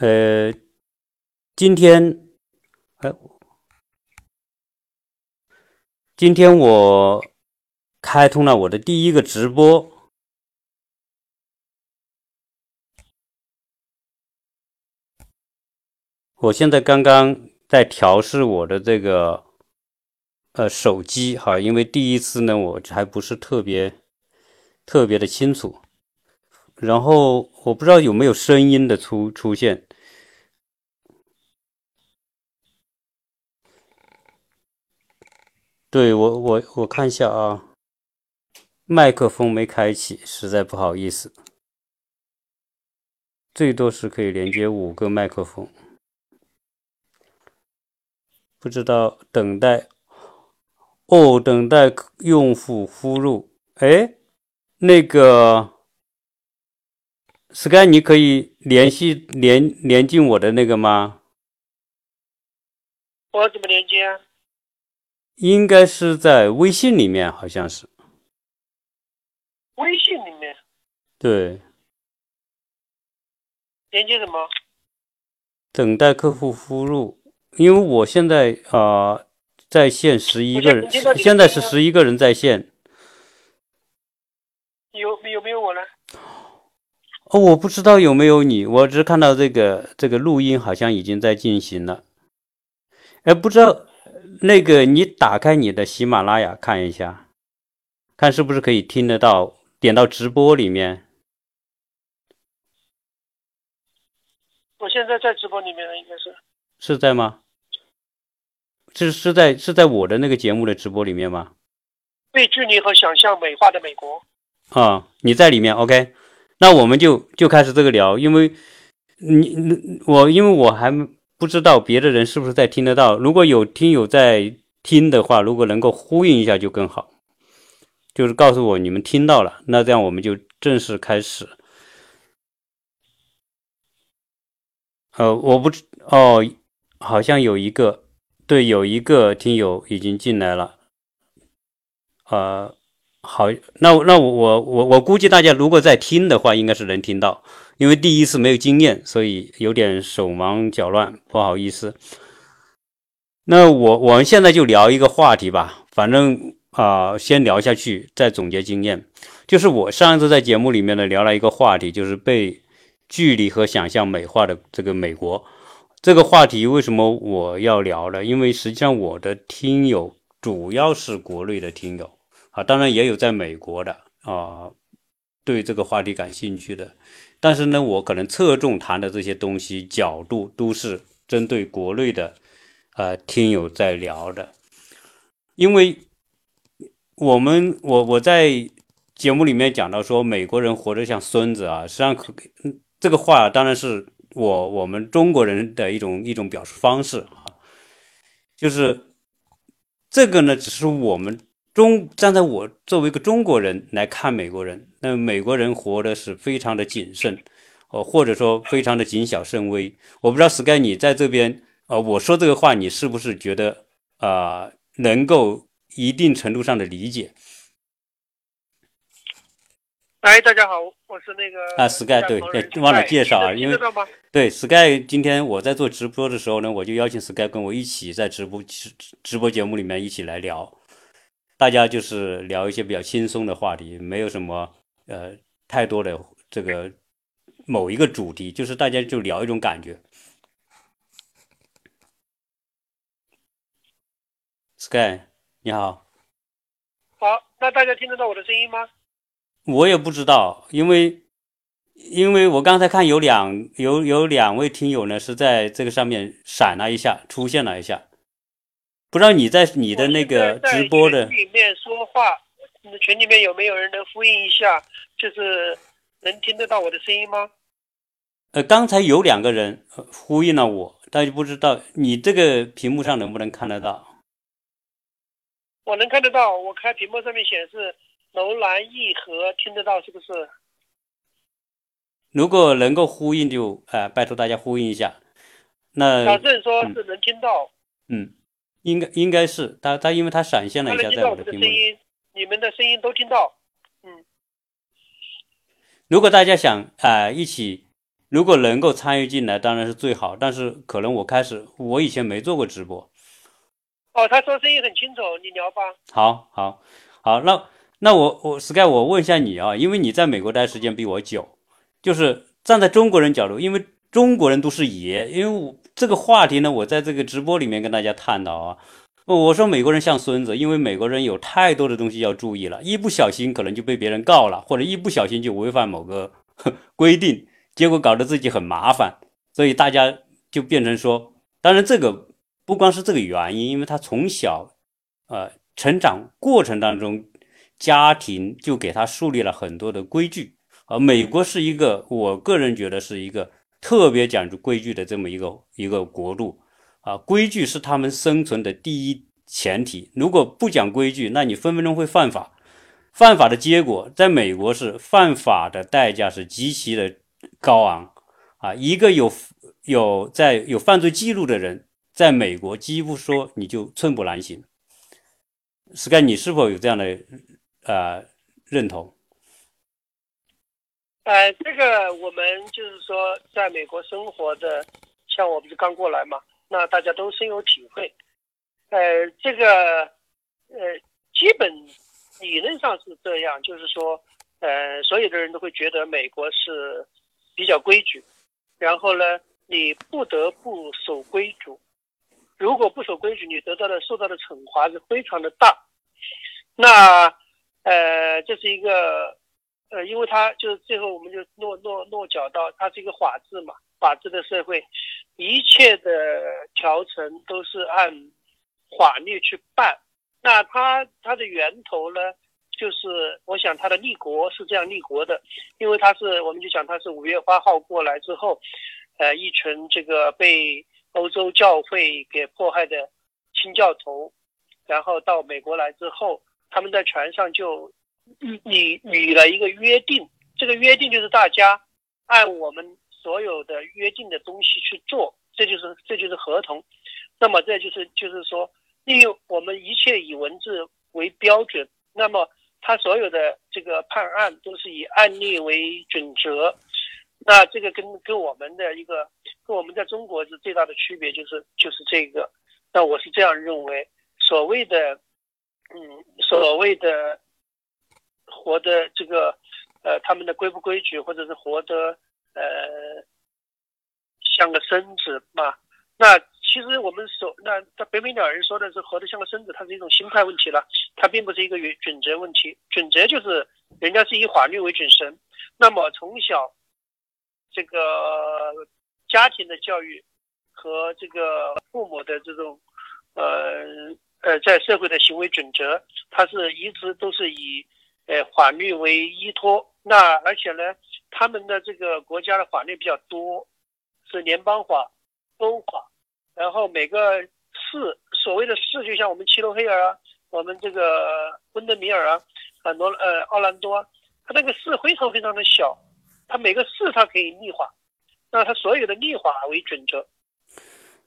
呃，今天，哎，今天我开通了我的第一个直播。我现在刚刚在调试我的这个呃手机哈，因为第一次呢，我还不是特别特别的清楚。然后我不知道有没有声音的出出现。对我我我看一下啊，麦克风没开启，实在不好意思。最多是可以连接五个麦克风。不知道等待哦，等待用户呼入。哎，那个 Sky，你可以联系连连进我的那个吗？我怎么连接啊？应该是在微信里面，好像是。微信里面。对。连接什么？等待客户呼入。因为我现在啊，在线十一个人，现在是十一个人在线。有有没有我呢？哦，我不知道有没有你，我只看到这个这个录音好像已经在进行了。哎，不知道那个你打开你的喜马拉雅看一下，看是不是可以听得到，点到直播里面。我现在在直播里面了，应该是。是在吗？是是在是在我的那个节目的直播里面吗？被距离和想象美化的美国。啊，你在里面，OK？那我们就就开始这个聊，因为你我因为我还不知道别的人是不是在听得到。如果有听友在听的话，如果能够呼应一下就更好，就是告诉我你们听到了，那这样我们就正式开始。呃，我不知哦。好像有一个，对，有一个听友已经进来了，呃，好，那那我我我我估计大家如果在听的话，应该是能听到，因为第一次没有经验，所以有点手忙脚乱，不好意思。那我我们现在就聊一个话题吧，反正啊，先聊下去，再总结经验。就是我上一次在节目里面呢聊了一个话题，就是被距离和想象美化的这个美国。这个话题为什么我要聊呢？因为实际上我的听友主要是国内的听友啊，当然也有在美国的啊，对这个话题感兴趣的。但是呢，我可能侧重谈的这些东西角度都是针对国内的呃听友在聊的。因为我们我我在节目里面讲到说美国人活得像孙子啊，实际上可这个话当然是。我我们中国人的一种一种表述方式啊，就是这个呢，只是我们中站在我作为一个中国人来看美国人，那美国人活的是非常的谨慎，哦，或者说非常的谨小慎微。我不知道 Sky 你在这边，呃，我说这个话，你是不是觉得啊，能够一定程度上的理解？哎，大家好，我是那个啊，Sky，对对，忘了介绍啊，因为对 Sky，今天我在做直播的时候呢，我就邀请 Sky 跟我一起在直播直直播节目里面一起来聊，大家就是聊一些比较轻松的话题，没有什么呃太多的这个某一个主题，就是大家就聊一种感觉。Sky，你好。好，那大家听得到我的声音吗？我也不知道，因为因为我刚才看有两有有两位听友呢是在这个上面闪了一下，出现了一下，不知道你在你的那个直播的里面说话，群里面有没有人能呼应一下？就是能听得到我的声音吗？呃，刚才有两个人呼应了我，但是不知道你这个屏幕上能不能看得到？我能看得到，我开屏幕上面显示。楼兰一和听得到是不是？如果能够呼应，就啊，拜托大家呼应一下。那小郑说是能听到。嗯，应该应该是他他，因为他闪现了一下在我的屏幕。你们的声音都听到。嗯。如果大家想啊一起如果能够参与进来，当然是最好。但是可能我开始，我以前没做过直播。哦，他说声音很清楚，你聊吧。好，好，好，那那我我 Sky，我问一下你啊，因为你在美国待时间比我久，就是站在中国人角度，因为中国人都是爷，因为我这个话题呢，我在这个直播里面跟大家探讨啊。我说美国人像孙子，因为美国人有太多的东西要注意了，一不小心可能就被别人告了，或者一不小心就违反某个 规定，结果搞得自己很麻烦，所以大家就变成说，当然这个不光是这个原因，因为他从小，呃，成长过程当中，家庭就给他树立了很多的规矩，而美国是一个，我个人觉得是一个特别讲究规矩的这么一个一个国度。啊，规矩是他们生存的第一前提。如果不讲规矩，那你分分钟会犯法。犯法的结果，在美国是犯法的代价是极其的高昂。啊，一个有有在有犯罪记录的人，在美国几乎说你就寸步难行。Sky，你是否有这样的呃认同？呃，这个我们就是说，在美国生活的，像我不是刚过来嘛。那大家都深有体会，呃，这个，呃，基本理论上是这样，就是说，呃，所有的人都会觉得美国是比较规矩，然后呢，你不得不守规矩，如果不守规矩，你得到的受到的惩罚是非常的大。那，呃，这是一个，呃，因为它就是最后我们就落落落脚到它是一个法治嘛。法治的社会，一切的条程都是按法律去办。那它它的源头呢，就是我想它的立国是这样立国的，因为它是我们就讲它是五月八号过来之后，呃，一群这个被欧洲教会给迫害的清教徒，然后到美国来之后，他们在船上就拟拟了一个约定，这个约定就是大家按我们。所有的约定的东西去做，这就是这就是合同。那么这就是就是说，利用我们一切以文字为标准。那么他所有的这个判案都是以案例为准则。那这个跟跟我们的一个跟我们在中国是最大的区别，就是就是这个。那我是这样认为，所谓的嗯所谓的活的这个呃他们的规不规矩，或者是活的。呃，像个孙子嘛？那其实我们说，那他北美鸟人说的是活得像个孙子，它是一种心态问题了，它并不是一个准准则问题。准则就是人家是以法律为准绳。那么从小这个家庭的教育和这个父母的这种呃呃在社会的行为准则，它是一直都是以呃法律为依托。那而且呢？他们的这个国家的法律比较多，是联邦法、州法，然后每个市，所谓的市就像我们齐罗黑尔啊，我们这个温德米尔啊，很多呃奥兰多，它那个市非常非常的小，它每个市它可以立法，那它所有的立法为准则。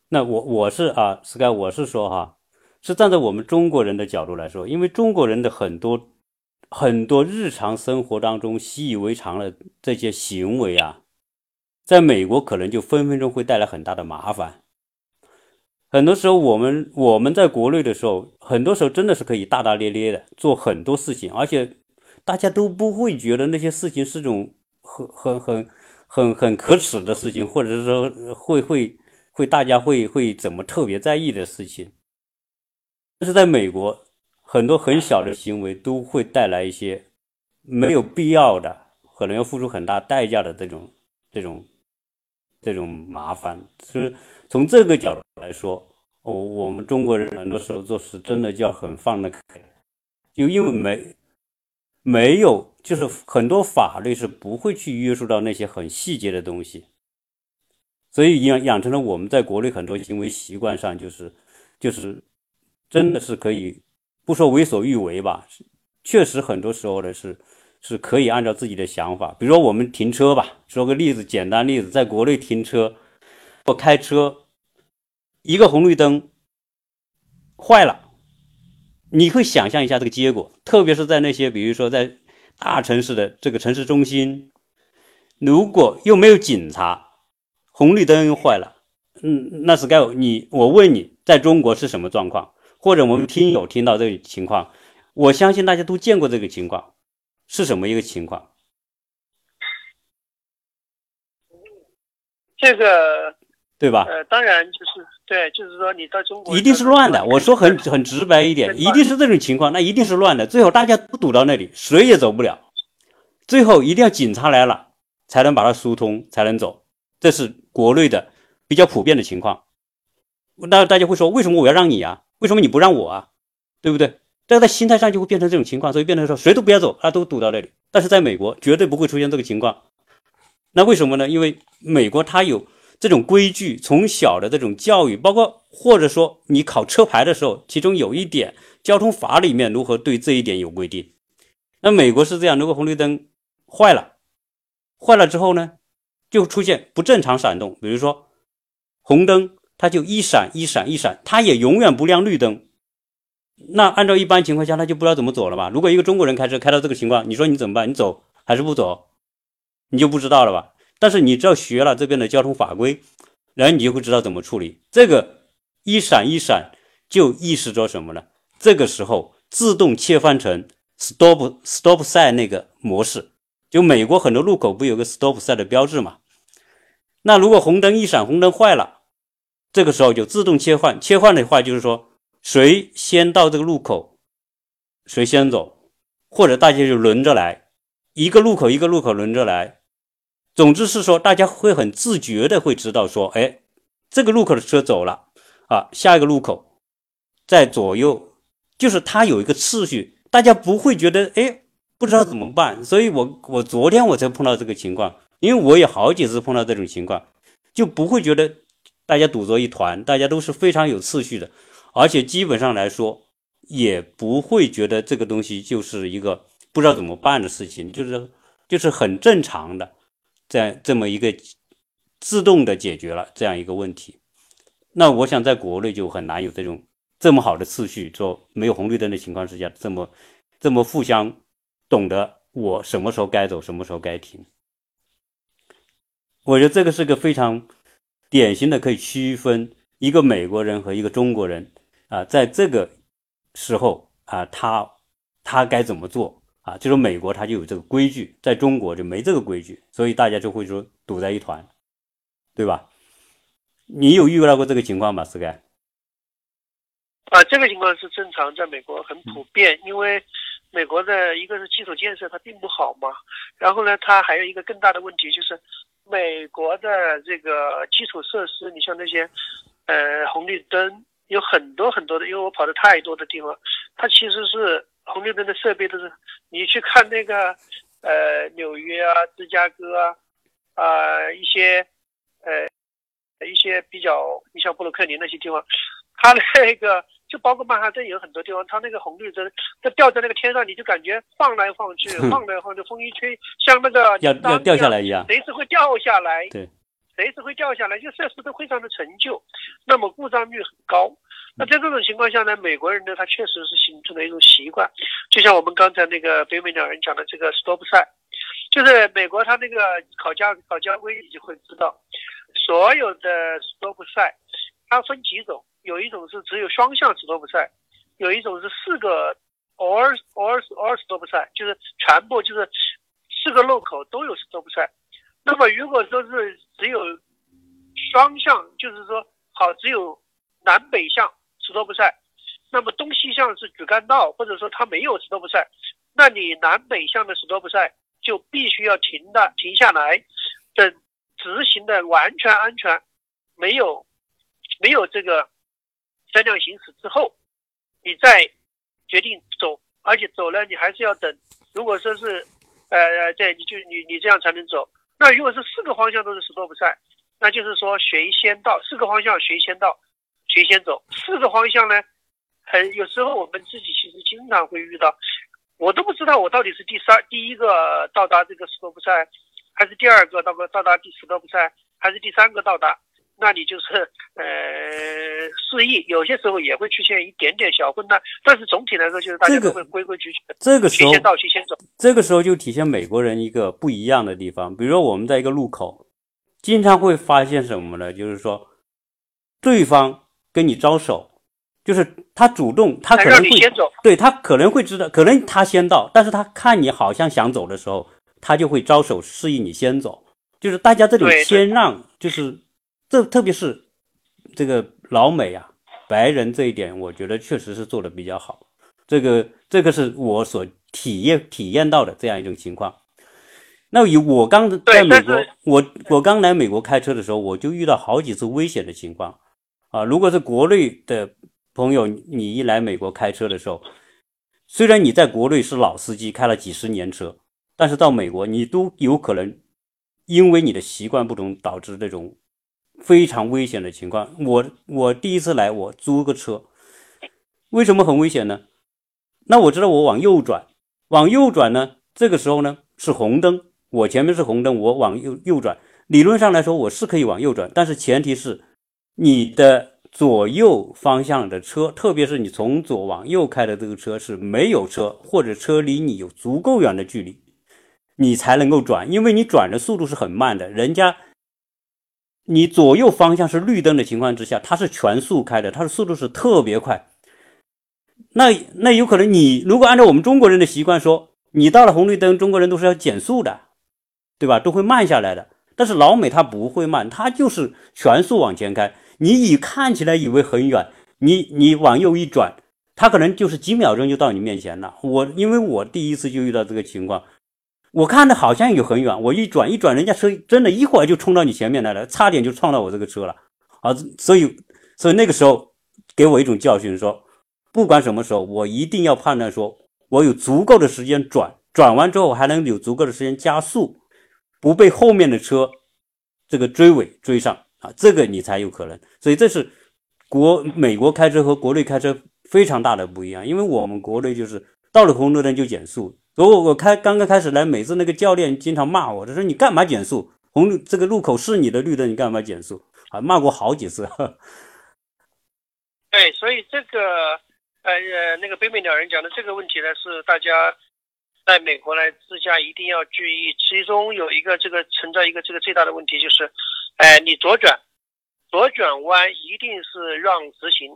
那我我是啊，Sky，我是说哈，是站在我们中国人的角度来说，因为中国人的很多。很多日常生活当中习以为常的这些行为啊，在美国可能就分分钟会带来很大的麻烦。很多时候，我们我们在国内的时候，很多时候真的是可以大大咧咧的做很多事情，而且大家都不会觉得那些事情是种很很很很很可耻的事情，或者是说会会会大家会会怎么特别在意的事情。但是在美国。很多很小的行为都会带来一些没有必要的，可能要付出很大代价的这种、这种、这种麻烦。是从这个角度来说，我我们中国人很多时候做事真的叫很放得开，就因为没没有，就是很多法律是不会去约束到那些很细节的东西，所以养养成了我们在国内很多行为习惯上，就是就是真的是可以。不说为所欲为吧，确实很多时候呢是是可以按照自己的想法，比如说我们停车吧，说个例子，简单例子，在国内停车，我开车，一个红绿灯坏了，你会想象一下这个结果，特别是在那些比如说在大城市的这个城市中心，如果又没有警察，红绿灯又坏了，嗯，那是该你我问你，在中国是什么状况？或者我们听友听到这个情况，我相信大家都见过这个情况，是什么一个情况？这个对吧？呃，当然就是对，就是说你到中国一定是乱的。我说很很直白一点，一定是这种情况，那一定是乱的。最后大家都堵到那里，谁也走不了。最后一定要警察来了，才能把它疏通，才能走。这是国内的比较普遍的情况。那大家会说，为什么我要让你啊？为什么你不让我啊？对不对？这个在心态上就会变成这种情况，所以变成说谁都不要走，他都堵到那里。但是在美国绝对不会出现这个情况。那为什么呢？因为美国它有这种规矩，从小的这种教育，包括或者说你考车牌的时候，其中有一点交通法里面如何对这一点有规定。那美国是这样，如果红绿灯坏了，坏了之后呢，就出现不正常闪动，比如说红灯它就一闪一闪一闪，它也永远不亮绿灯。那按照一般情况下，他就不知道怎么走了吧？如果一个中国人开车开到这个情况，你说你怎么办？你走还是不走？你就不知道了吧？但是你只要学了这边的交通法规，然后你就会知道怎么处理。这个一闪一闪就意示着什么呢？这个时候自动切换成 stop stop sign 那个模式。就美国很多路口不有个 stop sign 的标志嘛？那如果红灯一闪，红灯坏了，这个时候就自动切换。切换的话就是说，谁先到这个路口，谁先走，或者大家就轮着来，一个路口一个路口轮着来。总之是说，大家会很自觉的会知道说，哎，这个路口的车走了啊，下一个路口在左右，就是它有一个次序，大家不会觉得哎不知道怎么办。所以我我昨天我才碰到这个情况，因为我也好几次碰到这种情况，就不会觉得大家堵作一团，大家都是非常有次序的，而且基本上来说也不会觉得这个东西就是一个不知道怎么办的事情，就是就是很正常的。在这么一个自动的解决了这样一个问题，那我想在国内就很难有这种这么好的次序，说没有红绿灯的情况之下，这么这么互相懂得我什么时候该走，什么时候该停。我觉得这个是个非常典型的可以区分一个美国人和一个中国人啊，在这个时候啊，他他该怎么做。啊，就是美国他就有这个规矩，在中国就没这个规矩，所以大家就会说堵在一团，对吧？你有遇到过这个情况吗？Sky？啊，这个情况是正常，在美国很普遍，因为美国的一个是基础建设它并不好嘛，然后呢，它还有一个更大的问题就是美国的这个基础设施，你像那些呃红绿灯有很多很多的，因为我跑的太多的地方，它其实是。红绿灯的设备都是，你去看那个，呃，纽约啊，芝加哥啊，啊，一些，呃，一些比较，你像布鲁克林那些地方，它那个就包括曼哈顿有很多地方，它那个红绿灯它吊在那个天上，你就感觉晃来晃去，晃来晃去，风一吹，像那个要要掉下来一样，随时会掉下来。对。随时会掉下来，就设施都非常的陈旧，那么故障率很高。那在这种情况下呢，美国人呢，他确实是形成了一种习惯，就像我们刚才那个北美两人讲的这个 stop sign，就是美国他那个考驾考交规你就会知道，所有的 stop sign 它分几种，有一种是只有双向 stop sign，有一种是四个 or or or stop sign，就是全部就是四个路口都有 stop sign。那么如果说是只有双向，就是说好只有南北向 stop sign，那么东西向是主干道，或者说它没有 stop sign，那你南北向的 stop sign 就必须要停的停下来，等执行的完全安全，没有没有这个车辆行驶之后，你再决定走，而且走了你还是要等，如果说是呃对，你就你你这样才能走。那如果是四个方向都是 stop sign，那就是说谁先到，四个方向谁先到，谁先走。四个方向呢，很有时候我们自己其实经常会遇到，我都不知道我到底是第三第一个到达这个 stop sign，还是第二个到到达第 stop sign，还是第三个到达。那你就是呃示意，有些时候也会出现一点点小混乱，但是总体来说就是大家都会规规矩矩的。这个时候先到齐先走。这个时候就体现美国人一个不一样的地方，比如说我们在一个路口，经常会发现什么呢？就是说对方跟你招手。就是他主动，他可能会对他可能会知道，可能他先到，但是他看你好像想走的时候，他就会招手示意你先走。就是大家这种谦让，就是这特别是这个老美啊，白人这一点，我觉得确实是做的比较好。这个这个是我所体验体验到的这样一种情况。那以我刚在美国，我我刚来美国开车的时候，我就遇到好几次危险的情况啊。如果是国内的。朋友，你一来美国开车的时候，虽然你在国内是老司机，开了几十年车，但是到美国你都有可能因为你的习惯不同，导致这种非常危险的情况。我我第一次来，我租个车，为什么很危险呢？那我知道我往右转，往右转呢，这个时候呢是红灯，我前面是红灯，我往右右转，理论上来说我是可以往右转，但是前提是你的。左右方向的车，特别是你从左往右开的这个车是没有车，或者车离你有足够远的距离，你才能够转，因为你转的速度是很慢的。人家你左右方向是绿灯的情况之下，它是全速开的，它的速度是特别快。那那有可能你如果按照我们中国人的习惯说，你到了红绿灯，中国人都是要减速的，对吧？都会慢下来的。但是老美他不会慢，他就是全速往前开。你以看起来以为很远，你你往右一转，他可能就是几秒钟就到你面前了。我因为我第一次就遇到这个情况，我看的好像有很远，我一转一转，人家车真的一会儿就冲到你前面来了，差点就撞到我这个车了。啊，所以所以那个时候给我一种教训，说不管什么时候，我一定要判断说，我有足够的时间转，转完之后还能有足够的时间加速，不被后面的车这个追尾追上。啊，这个你才有可能，所以这是国美国开车和国内开车非常大的不一样。因为我们国内就是到了红绿灯就减速，我我开刚刚开始来，每次那个教练经常骂我，他说你干嘛减速？红这个路口是你的绿灯，你干嘛减速？啊，骂过好几次。对，所以这个呃呃那个北美鸟人讲的这个问题呢，是大家在美国来自驾一定要注意，其中有一个这个存在一个这个最大的问题就是。哎，你左转，左转弯一定是让直行，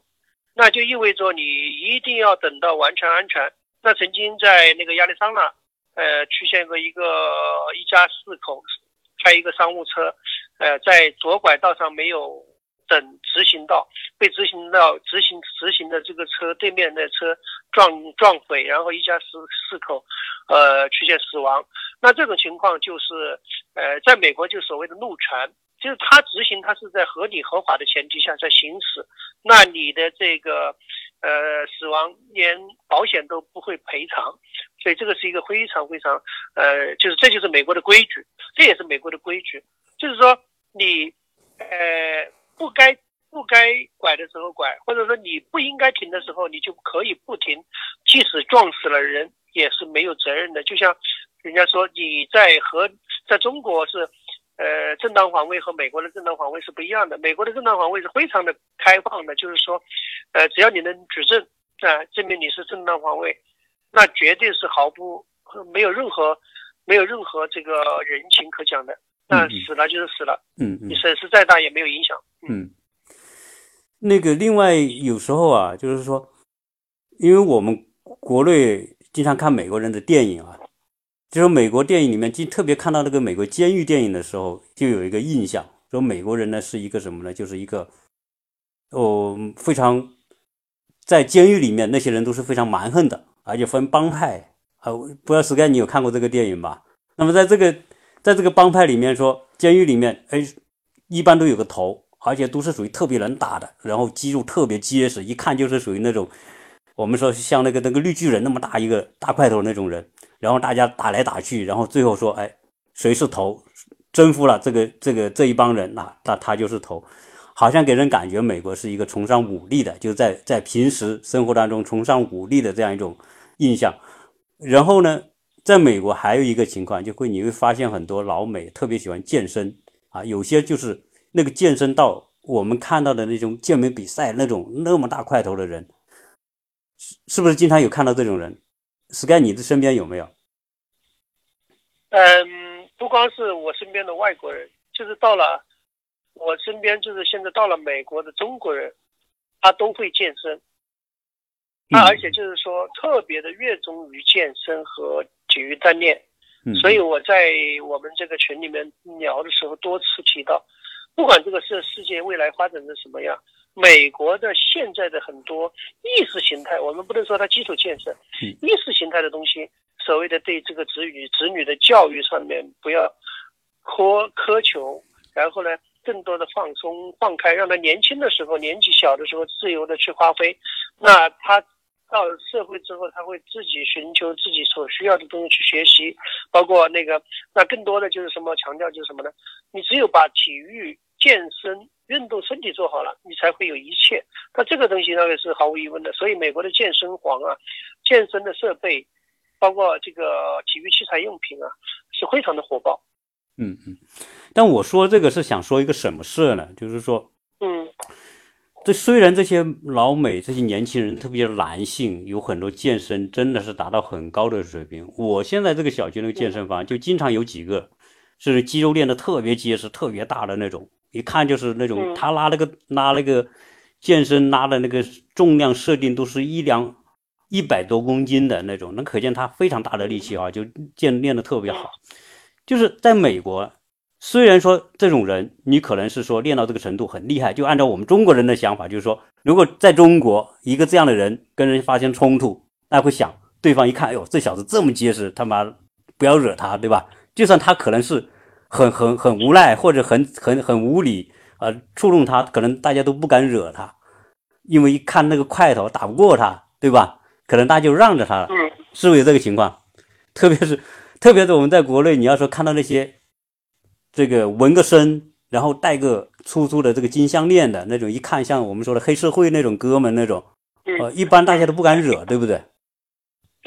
那就意味着你一定要等到完全安全。那曾经在那个亚利桑那，呃，出现过一个一家四口开一个商务车，呃，在左拐道上没有等直行道，被直行道直行直行的这个车对面的车撞撞毁，然后一家四四口，呃，出现死亡。那这种情况就是，呃，在美国就所谓的路权。就是他执行，他是在合理合法的前提下在行驶，那你的这个呃死亡连保险都不会赔偿，所以这个是一个非常非常呃，就是这就是美国的规矩，这也是美国的规矩，就是说你呃不该不该拐的时候拐，或者说你不应该停的时候，你就可以不停，即使撞死了人也是没有责任的。就像人家说你在和在中国是。呃，正当防卫和美国的正当防卫是不一样的。美国的正当防卫是非常的开放的，就是说，呃，只要你能举证啊，证明你是正当防卫，那绝对是毫不没有任何没有任何这个人情可讲的。那死了就是死了，嗯，你损失再大也没有影响。嗯，那个另外有时候啊，就是说，因为我们国内经常看美国人的电影啊。就是美国电影里面，就特别看到那个美国监狱电影的时候，就有一个印象，说美国人呢是一个什么呢？就是一个哦，非常在监狱里面那些人都是非常蛮横的，而且分帮派啊。不知道 Sky 你有看过这个电影吧？那么在这个在这个帮派里面，说监狱里面，哎，一般都有个头，而且都是属于特别能打的，然后肌肉特别结实，一看就是属于那种我们说像那个那个绿巨人那么大一个大块头那种人。然后大家打来打去，然后最后说：“哎，谁是头？征服了这个这个这一帮人，那那他就是头。”好像给人感觉美国是一个崇尚武力的，就在在平时生活当中崇尚武力的这样一种印象。然后呢，在美国还有一个情况，就会你会发现很多老美特别喜欢健身啊，有些就是那个健身到我们看到的那种健美比赛那种那么大块头的人，是是不是经常有看到这种人？Sky，你的身边有没有？嗯，不光是我身边的外国人，就是到了我身边，就是现在到了美国的中国人，他都会健身，他而且就是说特别的热衷于健身和体育锻炼。嗯，所以我在我们这个群里面聊的时候多次提到，不管这个世世界未来发展成什么样，美国的现在的很多意识形态，我们不能说它基础建设，嗯意识形态的东西，所谓的对这个子女子女的教育上面不要苛苛求，然后呢，更多的放松放开，让他年轻的时候年纪小的时候自由的去发挥，那他。到社会之后，他会自己寻求自己所需要的东西去学习，包括那个，那更多的就是什么强调就是什么呢？你只有把体育、健身、运动身体做好了，你才会有一切。那这个东西那个是毫无疑问的。所以美国的健身房啊、健身的设备，包括这个体育器材用品啊，是非常的火爆。嗯嗯，但我说这个是想说一个什么事呢？就是说，嗯。这虽然这些老美这些年轻人，特别是男性，有很多健身真的是达到很高的水平。我现在这个小区那个健身房，就经常有几个是肌肉练得特别结实、特别大的那种，一看就是那种他拉那个拉那个健身拉的那个重量设定都是一两一百多公斤的那种，那可见他非常大的力气啊，就健练得特别好。就是在美国。虽然说这种人，你可能是说练到这个程度很厉害，就按照我们中国人的想法，就是说，如果在中国一个这样的人跟人发生冲突，那会想对方一看，哎呦，这小子这么结实，他妈不要惹他，对吧？就算他可能是很很很无赖或者很很很无理啊，触动他，可能大家都不敢惹他，因为一看那个块头打不过他，对吧？可能大家就让着他了，是不是有这个情况？特别是特别是我们在国内，你要说看到那些。这个纹个身，然后戴个粗粗的这个金项链的那种，一看像我们说的黑社会那种哥们那种，呃，一般大家都不敢惹，对不对？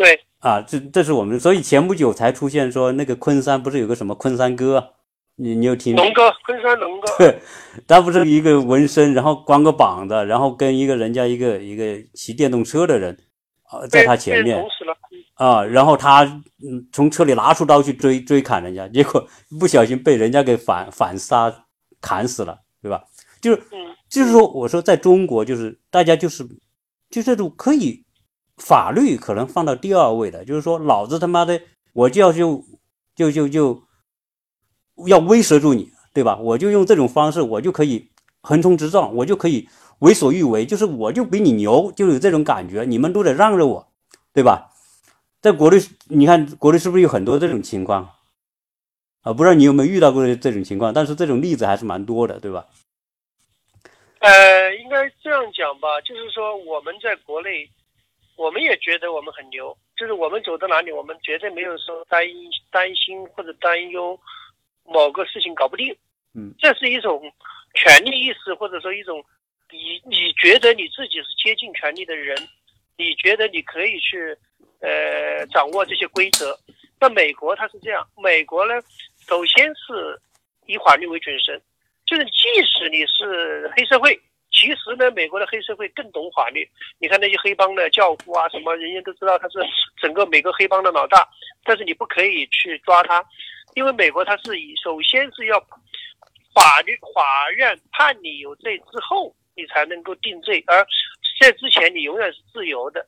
对。啊，这这是我们，所以前不久才出现说那个昆山不是有个什么昆山哥，你你有听？龙哥，昆山龙哥。对，他不是一个纹身，然后光个膀子，然后跟一个人家一个一个骑电动车的人，啊，在他前面。啊，然后他嗯从车里拿出刀去追追砍人家，结果 不小心被人家给反反杀砍死了，对吧？就是就是说，我说在中国就是大家就是就这种可以法律可能放到第二位的，就是说老子他妈的我就要就就就就要威慑住你，对吧？我就用这种方式，我就可以横冲直撞，我就可以为所欲为，就是我就比你牛，就有这种感觉，你们都得让着我，对吧？在国内，你看国内是不是有很多这种情况啊？不知道你有没有遇到过这种情况，但是这种例子还是蛮多的，对吧？呃，应该这样讲吧，就是说我们在国内，我们也觉得我们很牛，就是我们走到哪里，我们绝对没有说担担心或者担忧某个事情搞不定。嗯，这是一种权利意识，或者说一种你你觉得你自己是接近权力的人，你觉得你可以去。呃，掌握这些规则。那美国它是这样，美国呢，首先是以法律为准绳，就是即使你是黑社会，其实呢，美国的黑社会更懂法律。你看那些黑帮的教父啊，什么人家都知道他是整个美国黑帮的老大，但是你不可以去抓他，因为美国它是以首先是要法律法院判你有罪之后，你才能够定罪，而在之前你永远是自由的。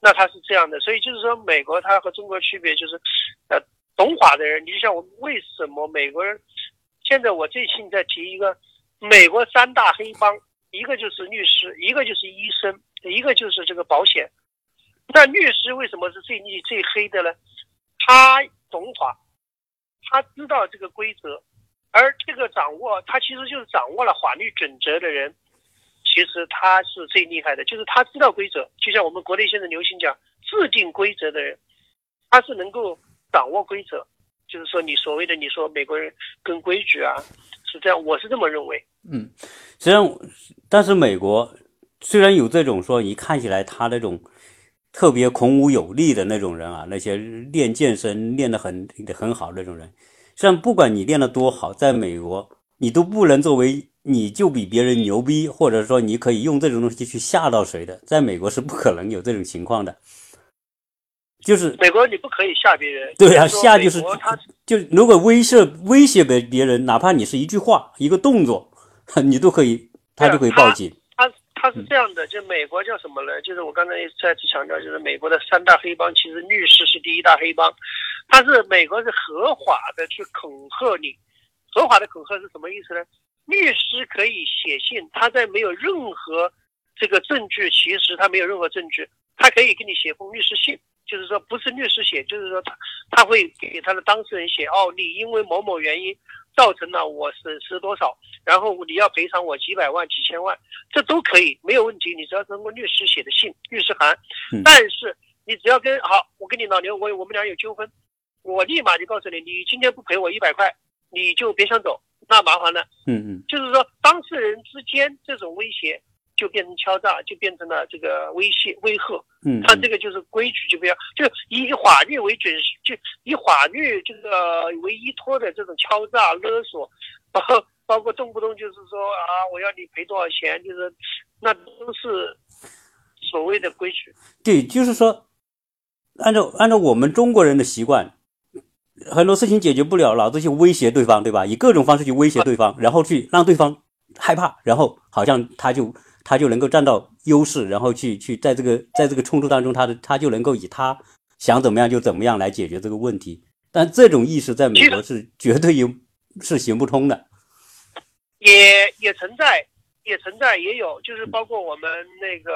那他是这样的，所以就是说，美国他和中国区别就是，呃，懂法的人，你就像我为什么美国人，现在我最近在提一个，美国三大黑帮，一个就是律师，一个就是医生，一个就是这个保险。那律师为什么是最厉最黑的呢？他懂法，他知道这个规则，而这个掌握，他其实就是掌握了法律准则的人。其实他是最厉害的，就是他知道规则，就像我们国内现在流行讲制定规则的人，他是能够掌握规则。就是说，你所谓的你说美国人跟规矩啊，是这样，我是这么认为。嗯，实际上，但是美国虽然有这种说，你看起来他那种特别孔武有力的那种人啊，那些练健身练得很很好的那种人，实际上不管你练得多好，在美国你都不能作为你就比别人牛逼，或者说你可以用这种东西去吓到谁的，在美国是不可能有这种情况的。就是美国你不可以吓别人，对啊，吓就是他就如果威慑威胁别别人，哪怕你是一句话、一个动作，你都可以，他就可以报警。他他是这样的，就美国叫什么呢？就是我刚才再次强调，就是美国的三大黑帮，其实律师是第一大黑帮，他是美国是合法的去恐吓你，合法的恐吓是什么意思呢？律师可以写信，他在没有任何这个证据，其实他没有任何证据，他可以给你写封律师信，就是说不是律师写，就是说他他会给他的当事人写，哦，你因为某某原因造成了我损失多少，然后你要赔偿我几百万、几千万，这都可以，没有问题。你只要通过律师写的信、律师函，嗯但是你只要跟好，我跟你老刘，我我们俩有纠纷，我立马就告诉你，你今天不赔我一百块，你就别想走，那麻烦了。嗯嗯就是说，当事人之间这种威胁就变成敲诈，就变成了这个威胁威吓。嗯，他这个就是规矩，就不要就以法律为准，就以法律这个为依托的这种敲诈勒索，包包括动不动就是说啊，我要你赔多少钱，就是那都是所谓的规矩。对，就是说，按照按照我们中国人的习惯，很多事情解决不了，老子去威胁对方，对吧？以各种方式去威胁对方，然后去让对方害怕，然后好像他就他就能够占到优势，然后去去在这个在这个冲突当中，他的他就能够以他想怎么样就怎么样来解决这个问题。但这种意识在美国是绝对有是行不通的。也也存在，也存在，也有，就是包括我们那个，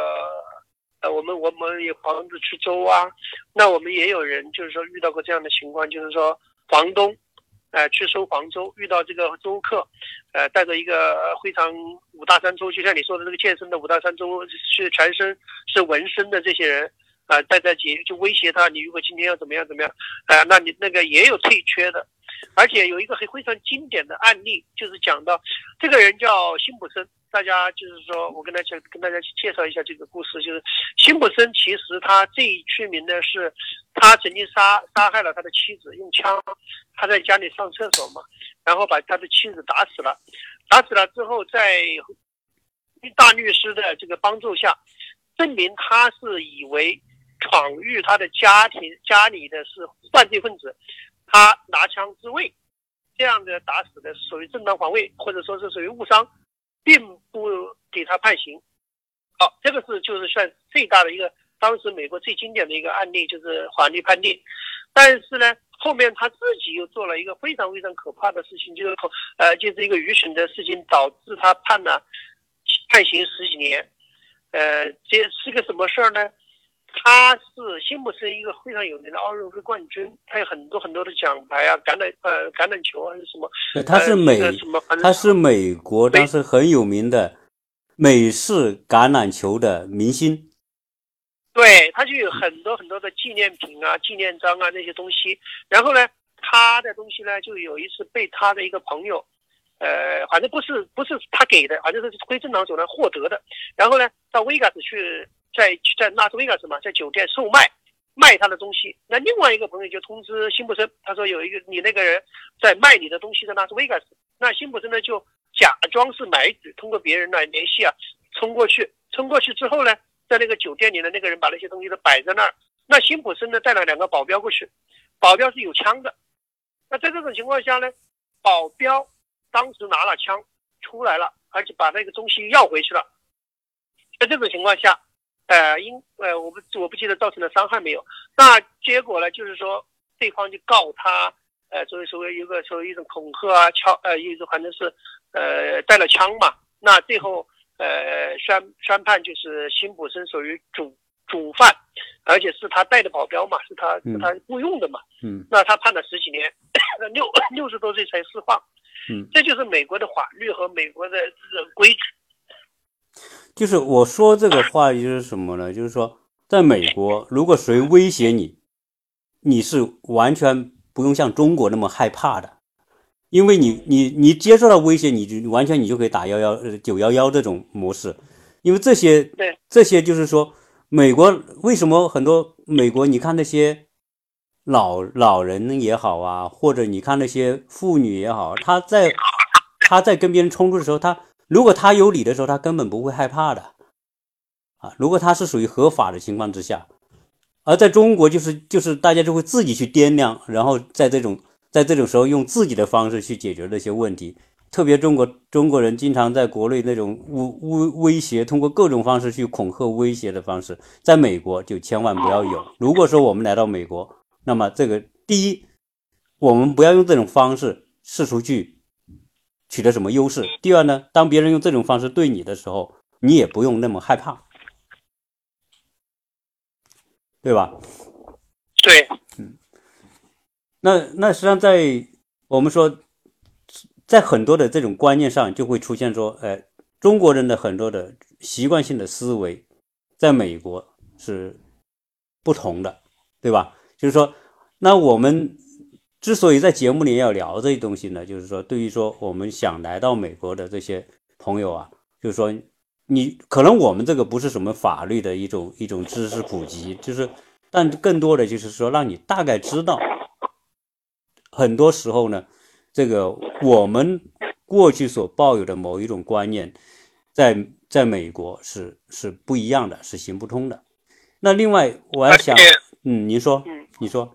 呃，我们我们有房子去租啊，那我们也有人就是说遇到过这样的情况，就是说房东，呃，去收黄州，遇到这个周客，呃，带着一个非常五大三粗，就像你说的那个健身的五大三粗，是全身是纹身的这些人。啊，带在节就威胁他，你如果今天要怎么样怎么样，啊，那你那个也有退缺的，而且有一个很非常经典的案例，就是讲到这个人叫辛普森，大家就是说我跟大家跟大家介绍一下这个故事，就是辛普森其实他最出名的是他曾经杀杀害了他的妻子，用枪，他在家里上厕所嘛，然后把他的妻子打死了，打死了之后，在大律师的这个帮助下，证明他是以为。闯入他的家庭家里的是犯罪分子，他拿枪自卫，这样的打死的属于正当防卫，或者说是属于误伤，并不给他判刑。好，这个是就是算最大的一个当时美国最经典的一个案例，就是法律判定。但是呢，后面他自己又做了一个非常非常可怕的事情，就是呃，就是一个愚蠢的事情，导致他判了判刑十几年。呃，这是个什么事儿呢？他是辛普森一个非常有名的奥运会冠军，他有很多很多的奖牌啊，橄榄呃橄榄球还是什么？他是美，呃、什么他是美国当时很有名的美式橄榄球的明星。对，他就有很多很多的纪念品啊、纪念章啊那些东西。然后呢，他的东西呢，就有一次被他的一个朋友，呃，反正不是不是他给的，反正是非正常手段获得的。然后呢，到维加斯去。在在拉斯维加斯嘛，在酒店售卖卖他的东西。那另外一个朋友就通知辛普森，他说有一个你那个人在卖你的东西在拉斯维加斯。那辛普森呢就假装是买主，通过别人来联系啊，冲过去。冲过去之后呢，在那个酒店里的那个人把那些东西都摆在那儿。那辛普森呢带了两个保镖过去，保镖是有枪的。那在这种情况下呢，保镖当时拿了枪出来了，而且把那个东西要回去了。在这种情况下。呃，因呃，我不我不记得造成的伤害没有。那结果呢，就是说对方就告他，呃，作为所谓一个所谓一种恐吓啊，敲呃一种反正是呃带了枪嘛。那最后呃宣宣判就是辛普森属于主主犯，而且是他带的保镖嘛，是他是他雇佣的嘛。嗯。那他判了十几年，六六十多岁才释放。嗯。这就是美国的法律和美国的这种规矩。就是我说这个话就是什么呢？就是说，在美国，如果谁威胁你，你是完全不用像中国那么害怕的，因为你你你接受到威胁，你就完全你就可以打幺幺呃九幺幺这种模式，因为这些对。这些就是说，美国为什么很多美国你看那些老老人也好啊，或者你看那些妇女也好，她在她在跟别人冲突的时候，他如果他有理的时候，他根本不会害怕的啊。如果他是属于合法的情况之下，而在中国就是就是大家就会自己去掂量，然后在这种在这种时候用自己的方式去解决这些问题。特别中国中国人经常在国内那种威威威胁，通过各种方式去恐吓威胁的方式，在美国就千万不要有。如果说我们来到美国，那么这个第一，我们不要用这种方式试图去取得什么优势；第二呢，当别人用这种方式对你的时候，你也不用那么害怕，对吧？对，嗯，那那实际上在我们说。在很多的这种观念上，就会出现说，哎，中国人的很多的习惯性的思维，在美国是不同的，对吧？就是说，那我们之所以在节目里要聊这些东西呢，就是说，对于说我们想来到美国的这些朋友啊，就是说，你可能我们这个不是什么法律的一种一种知识普及，就是，但更多的就是说，让你大概知道，很多时候呢。这个我们过去所抱有的某一种观念，在在美国是是不一样的，是行不通的。那另外我还想，嗯，您说，嗯，你说，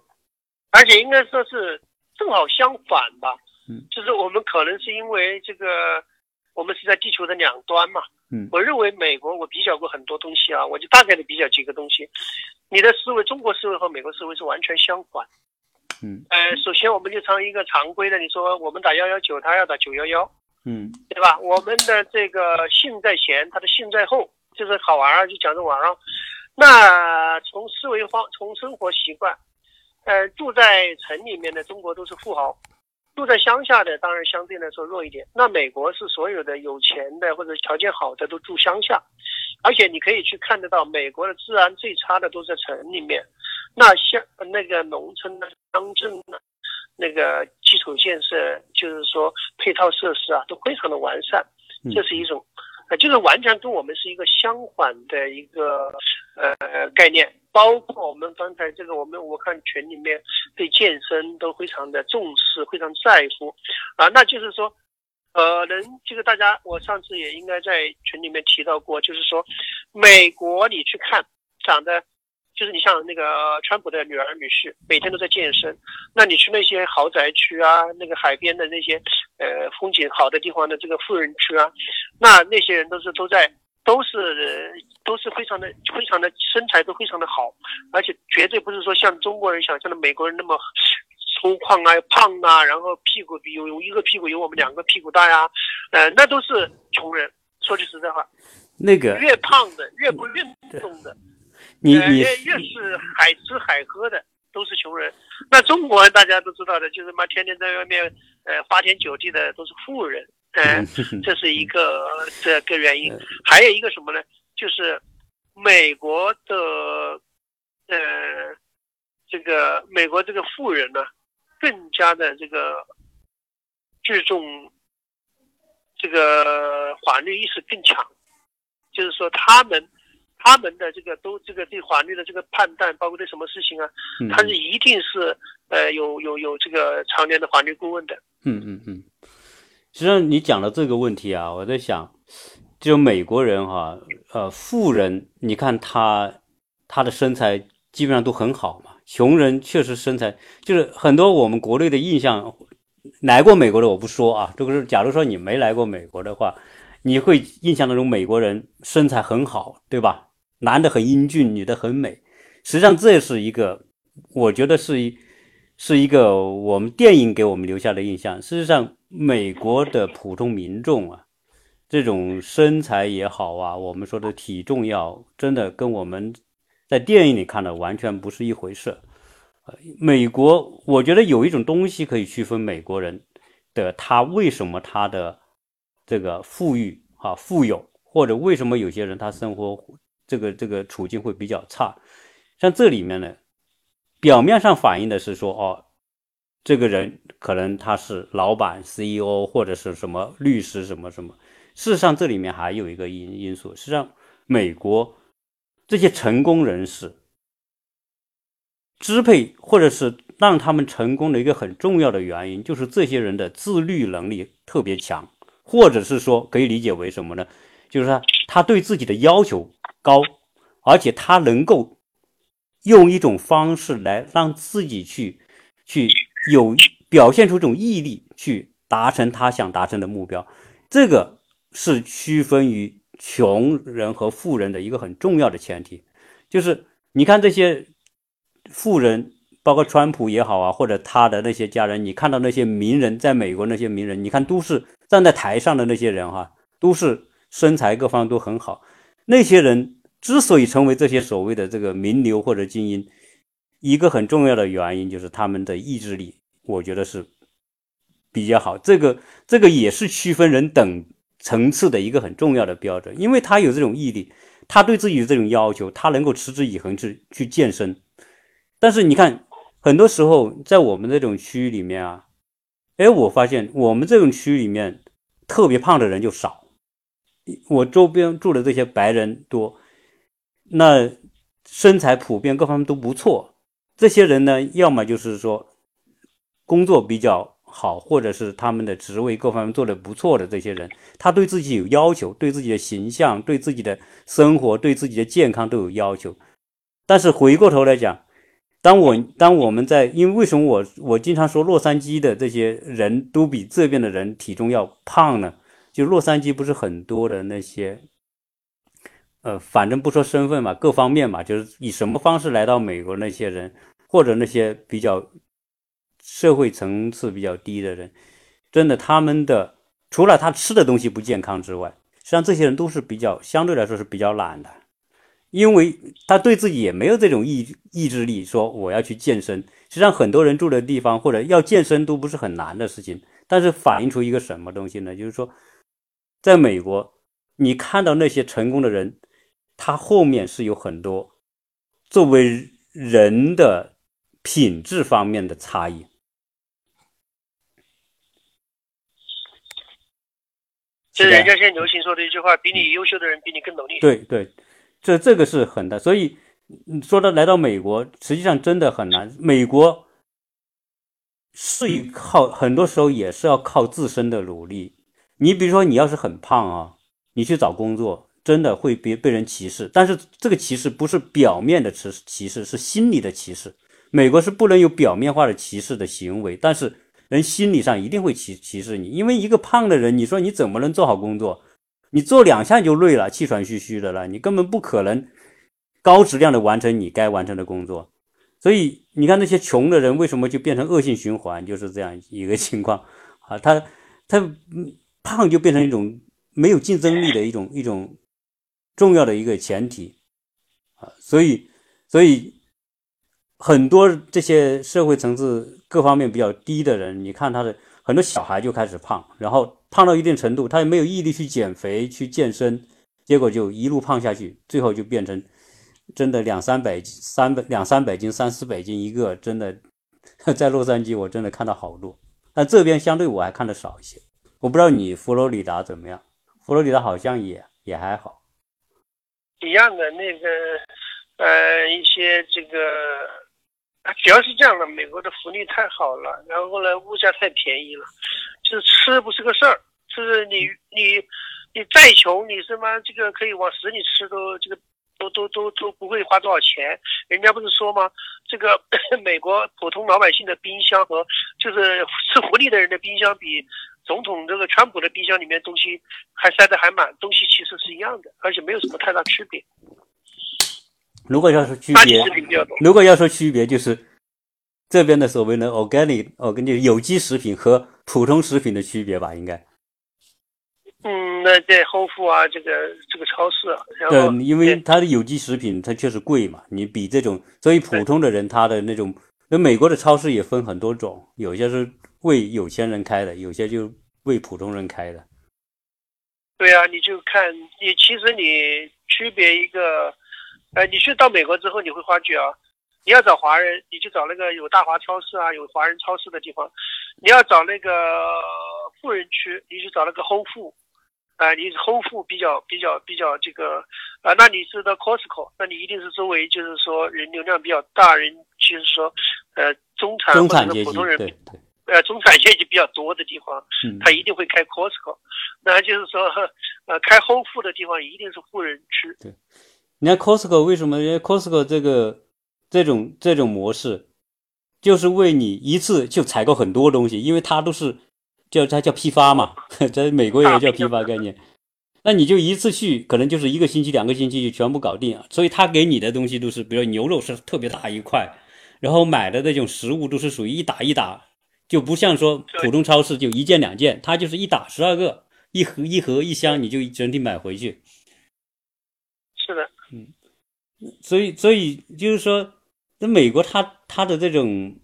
而且应该说是正好相反吧，嗯，就是我们可能是因为这个，我们是在地球的两端嘛，嗯，我认为美国我比较过很多东西啊，我就大概的比较几个东西，你的思维，中国思维和美国思维是完全相反。嗯，呃，首先我们就从一个常规的，你说我们打幺幺九，他要打九幺幺，嗯，对吧？我们的这个信在前，他的信在后，就是好玩儿，就讲着玩儿。那从思维方，从生活习惯，呃，住在城里面的中国都是富豪，住在乡下的当然相对来说弱一点。那美国是所有的有钱的或者条件好的都住乡下，而且你可以去看得到，美国的治安最差的都在城里面。那乡那个农村的乡镇呢，那个基础建设，就是说配套设施啊，都非常的完善。这是一种，呃，就是完全跟我们是一个相反的一个呃概念。包括我们刚才这个，我们我看群里面对健身都非常的重视，非常在乎啊。那就是说，可能这个大家，我上次也应该在群里面提到过，就是说，美国你去看长得。就是你像那个川普的女儿女婿，每天都在健身。那你去那些豪宅区啊，那个海边的那些，呃，风景好的地方的这个富人区啊，那那些人都是都在，都是都是非常的非常的身材都非常的好，而且绝对不是说像中国人想象的美国人那么粗犷啊、胖啊，然后屁股比有有一个屁股有我们两个屁股大呀，呃，那都是穷人。说句实在话，那个越胖的越不运动的。你你越越是海吃海喝的都是穷人，那中国大家都知道的，就是嘛天天在外面呃花天酒地的都是富人，嗯，这是一个这个原因。还有一个什么呢？就是美国的呃这个美国这个富人呢，更加的这个注重这个法律意识更强，就是说他们。他们的这个都这个对法律的这个判断，包括对什么事情啊，他是一定是呃有有有这个常年的法律顾问的。嗯嗯嗯。实际上你讲的这个问题啊，我在想，就美国人哈，呃，富人你看他他的身材基本上都很好嘛，穷人确实身材就是很多我们国内的印象，来过美国的我不说啊，这个是假如说你没来过美国的话，你会印象当中美国人身材很好，对吧？男的很英俊，女的很美，实际上这是一个，我觉得是一，是一个我们电影给我们留下的印象。事实上，美国的普通民众啊，这种身材也好啊，我们说的体重要，真的跟我们在电影里看的完全不是一回事。美国，我觉得有一种东西可以区分美国人的，他为什么他的这个富裕啊富有，或者为什么有些人他生活。这个这个处境会比较差，像这里面呢，表面上反映的是说，哦，这个人可能他是老板、CEO 或者是什么律师什么什么。事实上，这里面还有一个因因素，实际上，美国这些成功人士支配或者是让他们成功的一个很重要的原因，就是这些人的自律能力特别强。或者是说可以理解为什么呢？就是说他对自己的要求高，而且他能够用一种方式来让自己去去有表现出这种毅力，去达成他想达成的目标。这个是区分于穷人和富人的一个很重要的前提，就是你看这些富人。包括川普也好啊，或者他的那些家人，你看到那些名人，在美国那些名人，你看都是站在台上的那些人哈，都是身材各方都很好。那些人之所以成为这些所谓的这个名流或者精英，一个很重要的原因就是他们的意志力，我觉得是比较好。这个这个也是区分人等层次的一个很重要的标准，因为他有这种毅力，他对自己的这种要求，他能够持之以恒去去健身。但是你看。很多时候，在我们这种区域里面啊，哎，我发现我们这种区域里面特别胖的人就少。我周边住的这些白人多，那身材普遍各方面都不错。这些人呢，要么就是说工作比较好，或者是他们的职位各方面做的不错的这些人，他对自己有要求，对自己的形象、对自己的生活、对自己的健康都有要求。但是回过头来讲，当我当我们在，因为为什么我我经常说洛杉矶的这些人都比这边的人体重要胖呢？就洛杉矶不是很多的那些，呃，反正不说身份嘛，各方面嘛，就是以什么方式来到美国那些人，或者那些比较社会层次比较低的人，真的他们的除了他吃的东西不健康之外，实际上这些人都是比较相对来说是比较懒的。因为他对自己也没有这种意意志力，说我要去健身。实际上，很多人住的地方或者要健身都不是很难的事情。但是反映出一个什么东西呢？就是说，在美国，你看到那些成功的人，他后面是有很多作为人的品质方面的差异。这是人家现在流行说的一句话：“比你优秀的人比你更努力。”对对。这这个是很的，所以说到来到美国，实际上真的很难。美国是靠很多时候也是要靠自身的努力。你比如说，你要是很胖啊，你去找工作，真的会被被人歧视。但是这个歧视不是表面的歧歧视，是心理的歧视。美国是不能有表面化的歧视的行为，但是人心理上一定会歧歧视你，因为一个胖的人，你说你怎么能做好工作？你做两下就累了，气喘吁吁的了，你根本不可能高质量的完成你该完成的工作。所以你看那些穷的人为什么就变成恶性循环，就是这样一个情况啊。他他胖就变成一种没有竞争力的一种一种重要的一个前提啊。所以所以很多这些社会层次各方面比较低的人，你看他的很多小孩就开始胖，然后。胖到一定程度，他也没有毅力去减肥、去健身，结果就一路胖下去，最后就变成真的两三百斤、三百两三百斤、三四百斤一个。真的，在洛杉矶我真的看到好多，但这边相对我还看的少一些。我不知道你佛罗里达怎么样？佛罗里达好像也也还好，一样的那个呃一些这个，主要是这样的，美国的福利太好了，然后呢物价太便宜了。就是吃不是个事儿，就是你你你再穷，你什么这个可以往死里吃都这个都都都都不会花多少钱。人家不是说吗？这个 美国普通老百姓的冰箱和就是吃福利的人的冰箱比总统这个川普的冰箱里面东西还塞得还满，东西其实是一样的，而且没有什么太大区别。如果要说区别，如果要说区别，就是这边的所谓的 organic，我跟你有机食品和。普通食品的区别吧，应该。嗯，那在后富啊，这个这个超市，然后对，因为它的有机食品它确实贵嘛，你比这种，所以普通的人他的那种，那美国的超市也分很多种，有些是为有钱人开的，有些就为普通人开的。对啊，你就看你其实你区别一个，呃，你去到美国之后，你会发觉啊。你要找华人，你就找那个有大华超市啊，有华人超市的地方。你要找那个富人区，你去找那个后富，啊，你后富比较比较比较这个，啊，那你是到 Costco，那你一定是周围就是说人流量比较大，人就是说，呃，中产或者是普通人，对对，呃中产阶级比较多的地方，嗯他一定会开 Costco。那就是说，呃，开 Whole Food 的地方一定是富人吃。你看 Costco 为什么？因为 Costco 这个这种这种模式，就是为你一次就采购很多东西，因为它都是叫它叫批发嘛，在美国也叫批发概念。那你就一次去，可能就是一个星期、两个星期就全部搞定啊。所以他给你的东西都是，比如牛肉是特别大一块，然后买的那种食物都是属于一打一打，就不像说普通超市就一件两件，它就是一打十二个，一盒一盒一箱，你就整体买回去。是的，嗯所以，所以就是说，那美国它，它的这种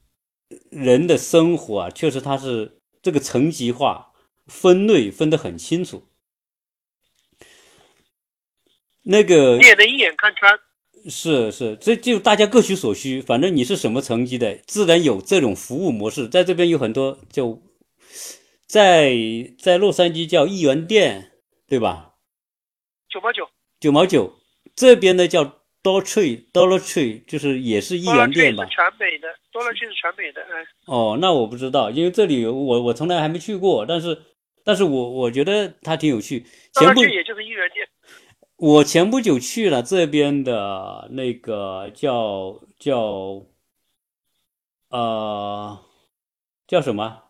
人的生活啊，确实它是这个层级化、分类分得很清楚。那个你也能一眼看穿。是是，这就大家各取所需，反正你是什么层级的，自然有这种服务模式。在这边有很多，就在在洛杉矶叫一元店，对吧？九毛九，九毛九，这边呢叫 Dollar Tree，Dollar Tree 就是也是一元店吧？全美的，多乐区是全美的，嗯，哦，那我不知道，因为这里我我从来还没去过，但是但是我我觉得它挺有趣。多前不也就是一元店。我前不久去了这边的那个叫叫呃叫什么？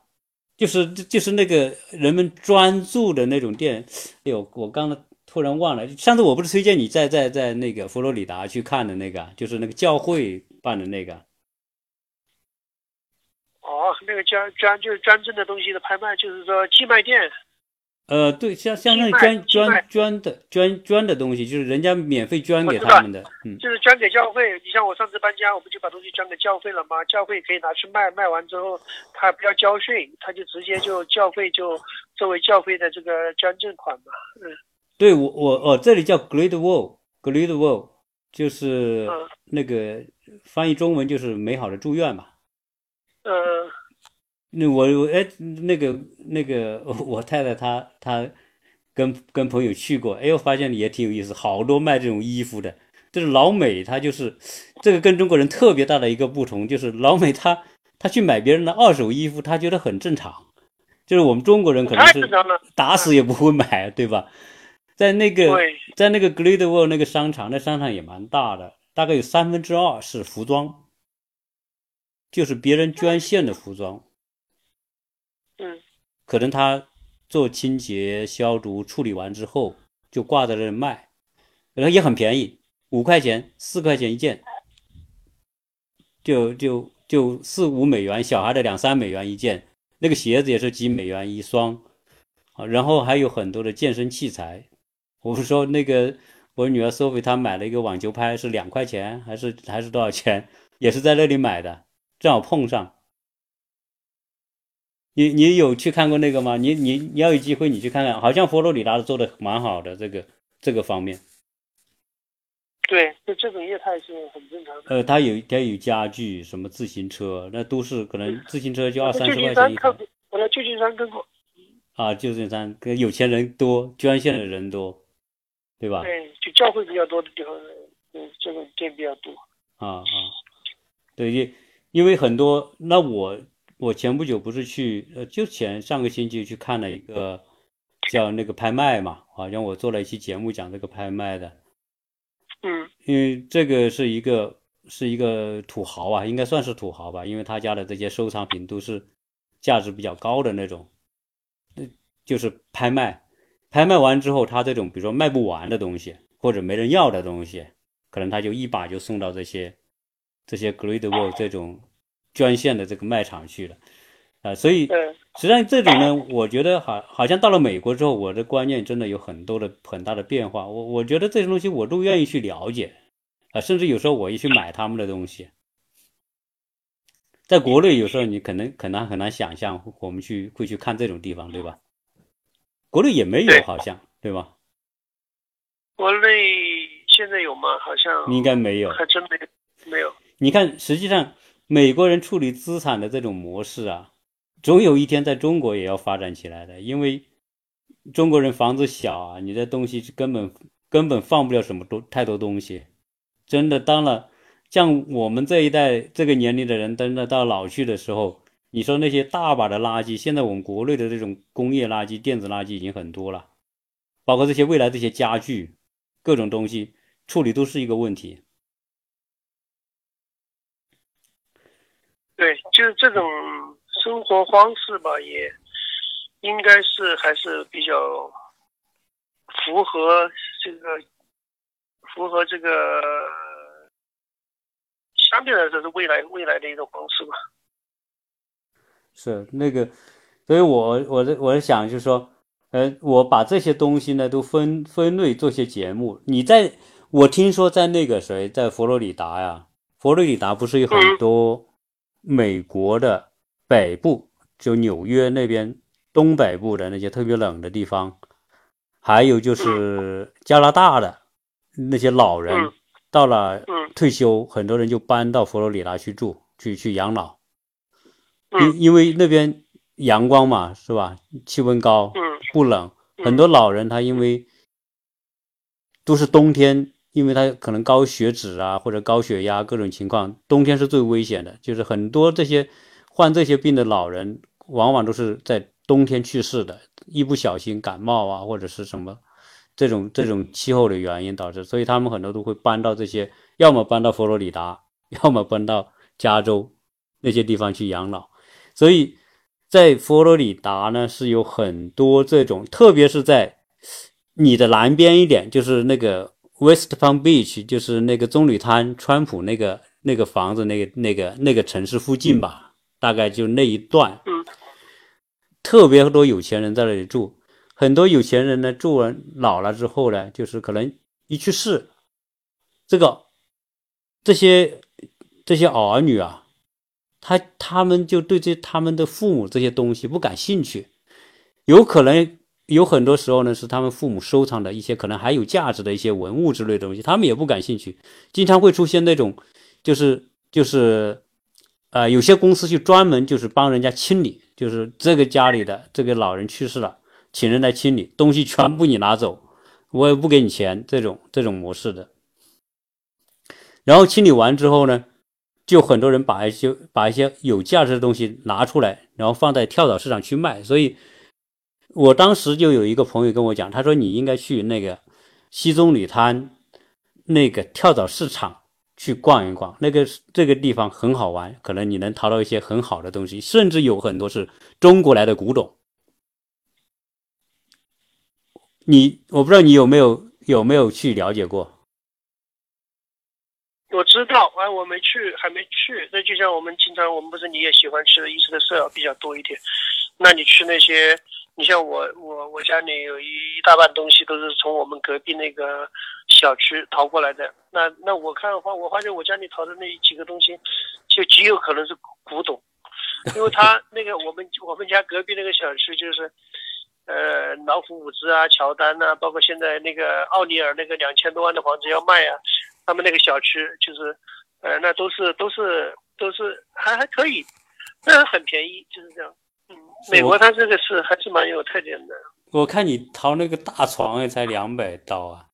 就是就是那个人们专注的那种店。哎呦，我刚才突然忘了，上次我不是推荐你在在在那个佛罗里达去看的那个，就是那个教会办的那个。哦，那个专专就是专政的东西的拍卖，就是说寄卖店。呃，对，像像那捐捐捐的捐捐的东西，就是人家免费捐给他们的，嗯，就是捐给教会，你像我上次搬家，我不就把东西捐给教会了吗？教会可以拿去卖，卖完之后他不要交税，他就直接就教会就作为教会的这个捐赠款嘛。嗯对我我哦，这里叫 Great Wall，Great Wall 就是嗯那个翻译中文就是美好的祝愿嘛。呃，那我我哎，那个那个我太太她她跟跟朋友去过，哎，我发现也挺有意思，好多卖这种衣服的。就是老美，他就是这个跟中国人特别大的一个不同，就是老美他他去买别人的二手衣服，他觉得很正常，就是我们中国人可能是。打死也不会买，对吧？在那个，在那个 Great Wall 那个商场，那商场也蛮大的，大概有三分之二是服装，就是别人捐献的服装，嗯，可能他做清洁、消毒、处理完之后就挂在那儿卖，然后也很便宜，五块钱、四块钱一件，就就就四五美元，小孩的两三美元一件，那个鞋子也是几美元一双，啊，然后还有很多的健身器材。我不是说那个我女儿 Sophie 她买了一个网球拍是两块钱还是还是多少钱，也是在那里买的，正好碰上。你你有去看过那个吗？你你你要有机会你去看看，好像佛罗里达做的蛮好的这个这个方面。对，就这种业态是很正常的。呃，它有它有家具，什么自行车，那都是可能自行车就二三十块钱一台我在旧金山跟过，啊，旧金山跟有钱人多，捐献的人多，对吧？对，就教会比较多的地方，嗯，这种店比较多。啊啊，对，因因为很多，那我我前不久不是去，呃，就前上个星期去看了一个叫那个拍卖嘛，好像我做了一期节目讲这个拍卖的，嗯。因为这个是一个是一个土豪啊，应该算是土豪吧，因为他家的这些收藏品都是价值比较高的那种，呃就是拍卖，拍卖完之后，他这种比如说卖不完的东西或者没人要的东西，可能他就一把就送到这些这些 Great Wall 这种捐献的这个卖场去了，啊、所以嗯，实际上这种呢，我觉得好好像到了美国之后，我的观念真的有很多的很大的变化。我我觉得这些东西我都愿意去了解，啊、甚至有时候我也去买他们的东西。在国内有时候你可能很难很难想象，我们去会去看这种地方，对吧？国内也没有，好像对吧？国内现在有吗？好像应该没有。还真没没有。你看，实际上美国人处理资产的这种模式啊，总有一天在中国也要发展起来的，因为中国人房子小啊，你这东西是根本根本放不了什么多太多东西。真的，当了像我们这一代这个年龄的人，真的到老去的时候，你说那些大把的垃圾，现在我们国内的这种工业垃圾、电子垃圾已经很多了，包括这些未来这些家具，各种东西处理都是一个问题。对，就是这种生活方式吧，也应该是还是比较符合这个符合这个相对来说是未来未来的一种方式吧。是那个，所以我我在我在想，就是说，呃，我把这些东西呢都分分类做些节目。你在我听说在那个谁，在佛罗里达呀，佛罗里达不是有很多。美国的北部，就纽约那边东北部的那些特别冷的地方，还有就是加拿大的那些老人，到了退休，很多人就搬到佛罗里达去住，去去养老。因因为那边阳光嘛，是吧？气温高，不冷。很多老人他因为都是冬天。因为他可能高血脂啊，或者高血压各种情况，冬天是最危险的。就是很多这些患这些病的老人，往往都是在冬天去世的，一不小心感冒啊，或者是什么这种这种气候的原因导致，所以他们很多都会搬到这些，要么搬到佛罗里达，要么搬到加州那些地方去养老。所以在佛罗里达呢，是有很多这种，特别是在你的南边一点，就是那个。West Palm Beach 就是那个棕榈滩，川普那个那个房子，那个那个那个城市附近吧，大概就那一段，特别多有钱人在那里住。很多有钱人呢，住完老了之后呢，就是可能一去世，这个这些这些儿女啊，他他们就对这他们的父母这些东西不感兴趣，有可能。有很多时候呢，是他们父母收藏的一些可能还有价值的一些文物之类的东西，他们也不感兴趣。经常会出现那种，就是就是，呃，有些公司就专门就是帮人家清理，就是这个家里的这个老人去世了，请人来清理，东西全部你拿走，我也不给你钱，这种这种模式的。然后清理完之后呢，就很多人把一些把一些有价值的东西拿出来，然后放在跳蚤市场去卖，所以。我当时就有一个朋友跟我讲，他说你应该去那个西棕榈滩那个跳蚤市场去逛一逛，那个这个地方很好玩，可能你能淘到一些很好的东西，甚至有很多是中国来的古董。你我不知道你有没有有没有去了解过？我知道，哎，我没去，还没去。那就像我们经常，我们不是你也喜欢吃的，意式的色比较多一点，那你去那些。你像我，我我家里有一一大半东西都是从我们隔壁那个小区淘过来的。那那我看的话，我发现我家里淘的那几个东西，就极有可能是古董，因为他那个我们我们家隔壁那个小区就是，呃，老虎伍兹啊、乔丹呐，包括现在那个奥尼尔那个两千多万的房子要卖啊，他们那个小区就是，呃，那都是都是都是还还可以，那很便宜，就是这样。美国它这个是还是蛮有特点的。我看你淘那个大床也才两百刀啊。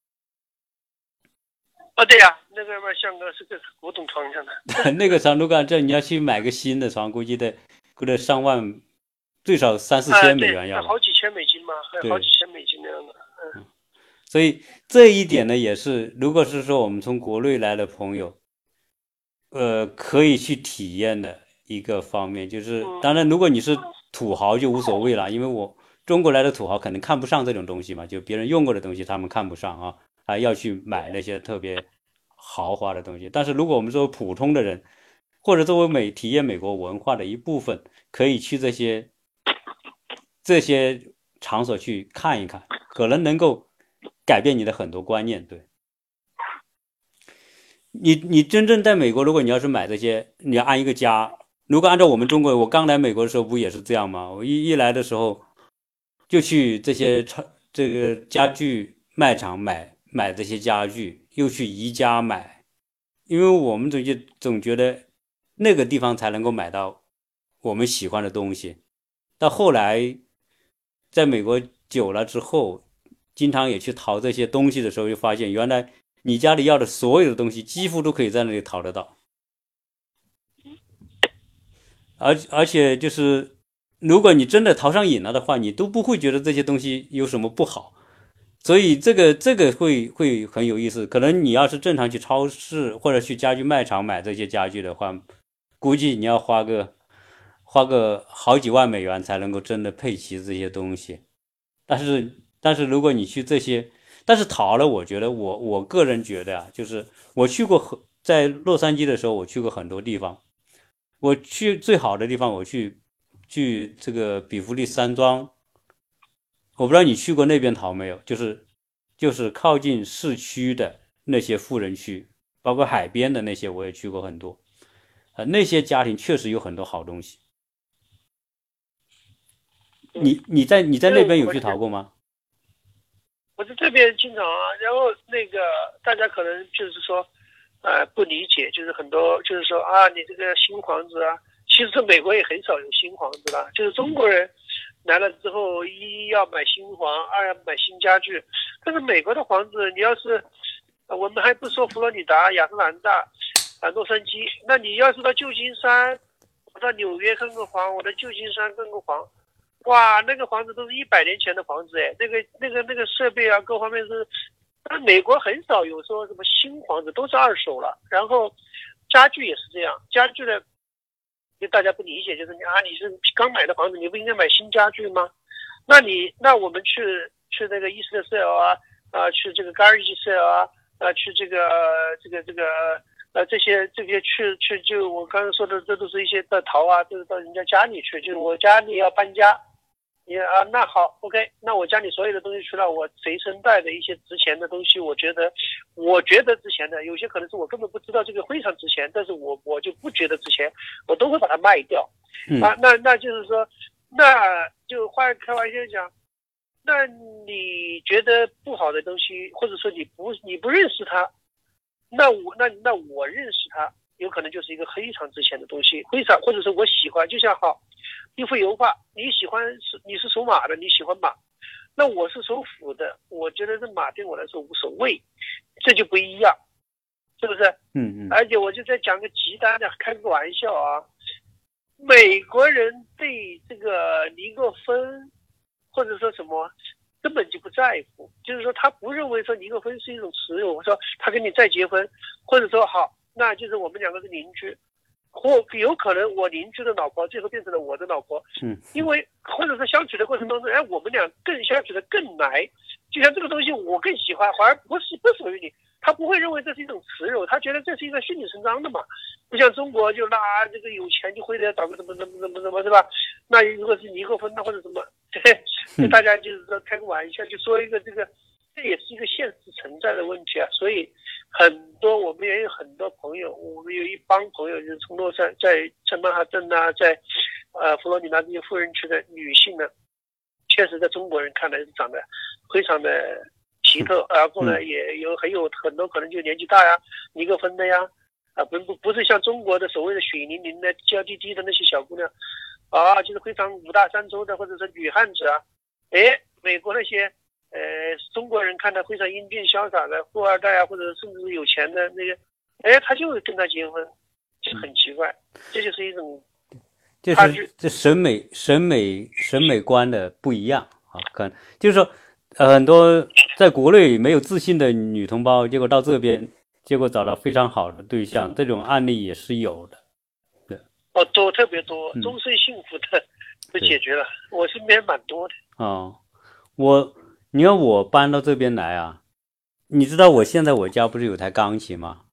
哦，对呀，那个嘛，像个是个古董床一样的。那个床都干这，你要去买个新的床，估计得估计上万，最少三四千美元要。好几千美金嘛，还好几千美金那样的。嗯。所以这一点呢，也是，如果是说我们从国内来的朋友，呃，可以去体验的一个方面，就是当然，如果你是。土豪就无所谓了，因为我中国来的土豪可能看不上这种东西嘛，就别人用过的东西他们看不上啊，还要去买那些特别豪华的东西。但是如果我们作为普通的人，或者作为美体验美国文化的一部分，可以去这些这些场所去看一看，可能能够改变你的很多观念。对，你你真正在美国，如果你要是买这些，你要安一个家。如果按照我们中国，我刚来美国的时候不也是这样吗？我一一来的时候，就去这些超这个家具卖场买买这些家具，又去宜家买，因为我们总就总觉得那个地方才能够买到我们喜欢的东西。到后来，在美国久了之后，经常也去淘这些东西的时候，就发现原来你家里要的所有的东西，几乎都可以在那里淘得到。而而且就是，如果你真的淘上瘾了的话，你都不会觉得这些东西有什么不好。所以这个这个会会很有意思。可能你要是正常去超市或者去家具卖场买这些家具的话，估计你要花个花个好几万美元才能够真的配齐这些东西。但是但是如果你去这些，但是淘了，我觉得我我个人觉得啊，就是我去过很在洛杉矶的时候，我去过很多地方。我去最好的地方，我去去这个比弗利山庄。我不知道你去过那边淘没有？就是就是靠近市区的那些富人区，包括海边的那些，我也去过很多。呃，那些家庭确实有很多好东西。你你在你在那边有去淘过吗？我在这边经常啊，然后那个大家可能就是说，呃，不理解，就是很多就是说啊，你这个新房子啊，其实美国也很少有新房子了，就是中国人。来了之后，一要买新房，二要买新家具。但是美国的房子，你要是，我们还不说佛罗里达、亚特兰大、啊洛杉矶，那你要是到旧金山，我到纽约看个房，我到旧金山看个房，哇，那个房子都是一百年前的房子哎，那个那个那个设备啊，各方面是，但美国很少有说什么新房子，都是二手了。然后家具也是这样，家具的。就大家不理解，就是你啊，你是刚买的房子，你不应该买新家具吗？那你那我们去去那个伊斯特 sale 啊啊，去这个 garage sale 啊啊，去这个这个这个呃这些这些去去就我刚才说的，这都是一些到淘啊，都是到人家家里去，就是我家里要搬家。你啊，那好，OK，那我家里所有的东西，除了我随身带的一些值钱的东西，我觉得，我觉得值钱的，有些可能是我根本不知道这个非常值钱，但是我我就不觉得值钱，我都会把它卖掉。啊，那那就是说，那就换开玩笑讲，那你觉得不好的东西，或者说你不你不认识它，那我那那我认识它，有可能就是一个非常值钱的东西，非常或者说我喜欢，就像好。一幅油画，你喜欢是你是属马的，你喜欢马，那我是属虎的，我觉得这马对我来说无所谓，这就不一样，是不是？嗯嗯。而且我就在讲个极端的，开个玩笑啊，美国人对这个离个婚，或者说什么，根本就不在乎，就是说他不认为说离个婚是一种耻辱。我说他跟你再结婚，或者说好，那就是我们两个是邻居。或有可能我邻居的老婆最后变成了我的老婆，嗯，因为或者是相处的过程当中，哎，我们俩更相处的更来，就像这个东西我更喜欢，反而不是不属于你，他不会认为这是一种耻辱，他觉得这是一个顺理成章的嘛，不像中国就那这个有钱就会得找个什么什么什么什么，是吧？那如果是离过婚的或者什么，对，大家就是说开个玩笑，就说一个这个。这也是一个现实存在的问题啊，所以很多我们也有很多朋友，我们有一帮朋友就是从洛杉在在曼哈顿啊，在呃佛罗里达这些富人区的女性呢，确实在中国人看来是长得非常的奇特，然后呢也有很有很多可能就年纪大呀，离个婚的呀，啊不不不是像中国的所谓的血淋淋的娇滴滴的那些小姑娘，啊就是非常五大三粗的或者是女汉子啊，哎美国那些。呃，中国人看到非常英俊潇洒的富二代啊，或者甚至是有钱的那个，哎，他就会跟他结婚，就很奇怪，这就是一种，就是这审美审美审美观的不一样啊，看就是说，呃，很多在国内没有自信的女同胞，结果到这边，结果找到非常好的对象，这种案例也是有的，对，哦，多特别多，终身幸福的 都解决了，我身边蛮多的，哦，我。你看我搬到这边来啊，你知道我现在我家不是有台钢琴吗？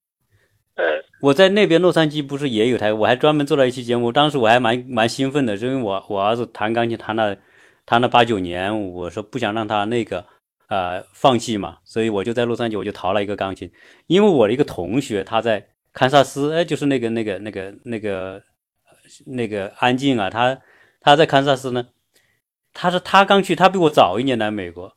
呃，我在那边洛杉矶不是也有台，我还专门做了一期节目，当时我还蛮蛮兴奋的，因为我我儿子弹钢琴弹了弹了八九年，我说不想让他那个呃放弃嘛，所以我就在洛杉矶我就淘了一个钢琴，因为我的一个同学他在堪萨斯，哎，就是那个那个那个那个那个安静啊，他他在堪萨斯呢，他是他刚去，他比我早一年来美国。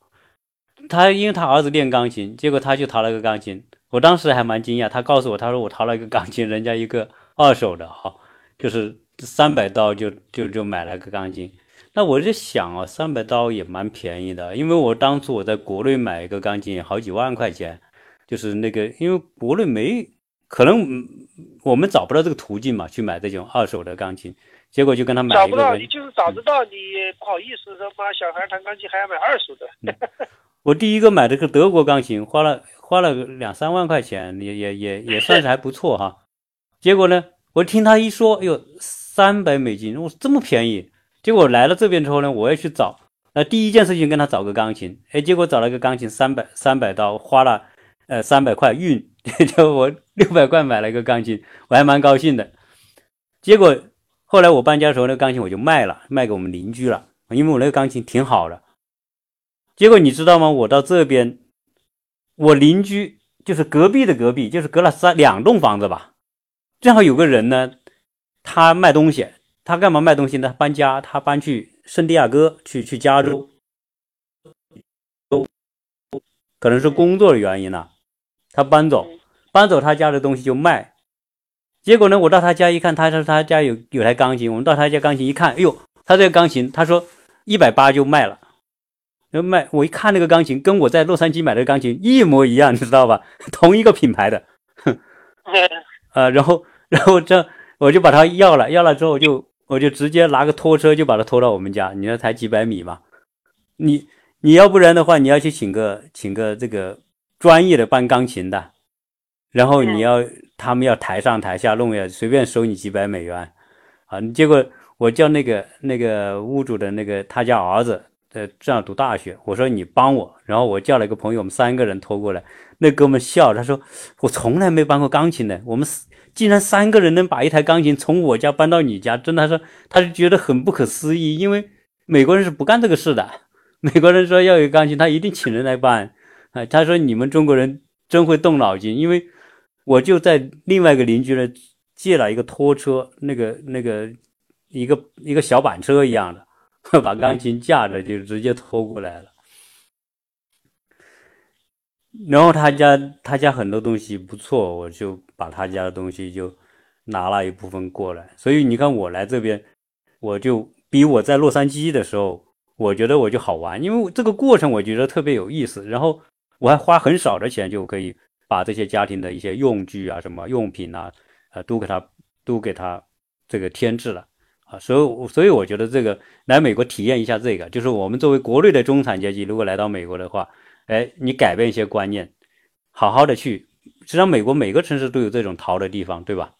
他因为他儿子练钢琴，结果他就淘了个钢琴。我当时还蛮惊讶，他告诉我，他说我淘了一个钢琴，人家一个二手的，哈，就是三百刀就就就买了个钢琴。那我就想啊，三百刀也蛮便宜的，因为我当初我在国内买一个钢琴好几万块钱，就是那个因为国内没可能我们找不到这个途径嘛，去买这种二手的钢琴，结果就跟他买一个。找不到，你就是找得到，你不好意思说妈，小孩弹钢琴还要买二手的。我第一个买的个德国钢琴，花了花了两三万块钱，也也也也算是还不错哈。结果呢，我听他一说，哎呦，三百美金，我这么便宜。结果来了这边之后呢，我要去找，那第一件事情跟他找个钢琴，哎，结果找了个钢琴三百三百刀，花了呃三百块运，就我六百块买了一个钢琴，我还蛮高兴的。结果后来我搬家的时候，那个钢琴我就卖了，卖给我们邻居了，因为我那个钢琴挺好的。结果你知道吗？我到这边，我邻居就是隔壁的隔壁，就是隔了三两栋房子吧。正好有个人呢，他卖东西，他干嘛卖东西呢？搬家，他搬去圣地亚哥，去去加州，可能是工作的原因呢，他搬走，搬走他家的东西就卖。结果呢，我到他家一看，他说他家有有台钢琴，我们到他家钢琴一看，哎呦，他这个钢琴，他说一百八就卖了。要卖，我一看那个钢琴，跟我在洛杉矶买的钢琴一模一样，你知道吧？同一个品牌的，呃，然后，然后这我就把它要了，要了之后就我就直接拿个拖车就把它拖到我们家。你说才几百米嘛？你你要不然的话，你要去请个请个这个专业的搬钢琴的，然后你要他们要台上台下弄呀，随便收你几百美元啊！结果我叫那个那个屋主的那个他家儿子。呃，这样读大学，我说你帮我，然后我叫了一个朋友，我们三个人拖过来。那哥们笑，他说我从来没搬过钢琴的，我们竟然三个人能把一台钢琴从我家搬到你家，真的，他说他就觉得很不可思议，因为美国人是不干这个事的。美国人说要有钢琴，他一定请人来搬。啊，他说你们中国人真会动脑筋，因为我就在另外一个邻居那借了一个拖车，那个那个一个一个小板车一样的。把钢琴架着就直接拖过来了，然后他家他家很多东西不错，我就把他家的东西就拿了一部分过来。所以你看我来这边，我就比我在洛杉矶的时候，我觉得我就好玩，因为这个过程我觉得特别有意思。然后我还花很少的钱就可以把这些家庭的一些用具啊、什么用品啊，呃，都给他都给他这个添置了。啊，所以所以我觉得这个来美国体验一下这个，就是我们作为国内的中产阶级，如果来到美国的话，哎，你改变一些观念，好好的去，实际上美国每个城市都有这种淘的地方，对吧？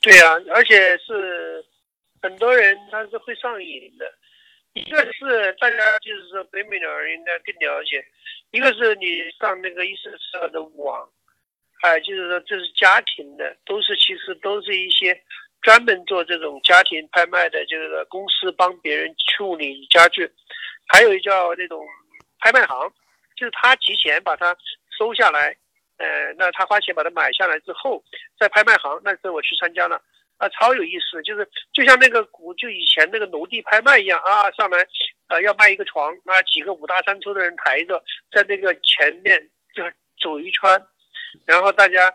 对呀，而且是很多人他是会上瘾的，一个是大家就是说北美的人应该更了解，一个是你上那个一四四二的网，还有就是说这是家庭的，都是其实都是一些。专门做这种家庭拍卖的这个公司帮别人处理家具，还有一叫那种拍卖行，就是他提前把它收下来，呃，那他花钱把它买下来之后，在拍卖行，那时候我去参加了，啊，超有意思，就是就像那个古就以前那个农地拍卖一样啊，上来，呃，要卖一个床，那，几个五大三粗的人抬着，在那个前面就是走一圈，然后大家。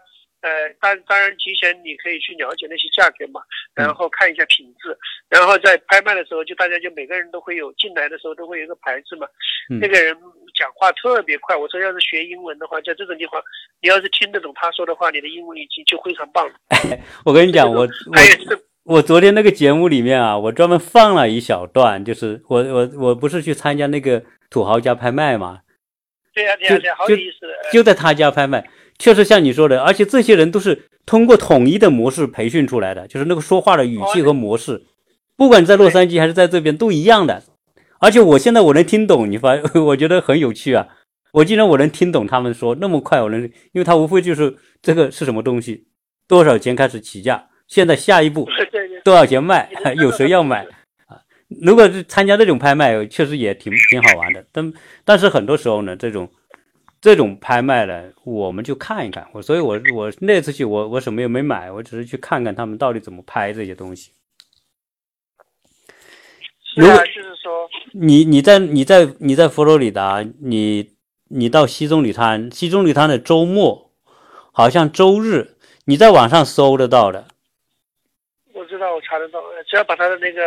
呃，当当然提前你可以去了解那些价格嘛，然后看一下品质，然后在拍卖的时候，就大家就每个人都会有进来的时候都会有一个牌子嘛。那个人讲话特别快，我说要是学英文的话，在这种地方，你要是听得懂他说的话，你的英文已经就非常棒了。我跟你讲，我我我昨天那个节目里面啊，我专门放了一小段，就是我我我不是去参加那个土豪家拍卖嘛？对呀对呀对呀，好有意思的。就在他家拍卖。确实像你说的，而且这些人都是通过统一的模式培训出来的，就是那个说话的语气和模式，不管在洛杉矶还是在这边都一样的。而且我现在我能听懂，你发，我觉得很有趣啊！我竟然我能听懂他们说那么快，我能，因为他无非就是这个是什么东西，多少钱开始起价，现在下一步 多少钱卖，有谁要买啊？如果是参加这种拍卖，确实也挺挺好玩的。但但是很多时候呢，这种。这种拍卖呢，我们就看一看。我所以，我我那次去，我我什么也没买，我只是去看看他们到底怎么拍这些东西。是啊，就是说，你你在你在你在佛罗里达，你你到西棕榈滩，西棕榈滩的周末，好像周日，你在网上搜得到的。我知道，我查得到，只要把他的那个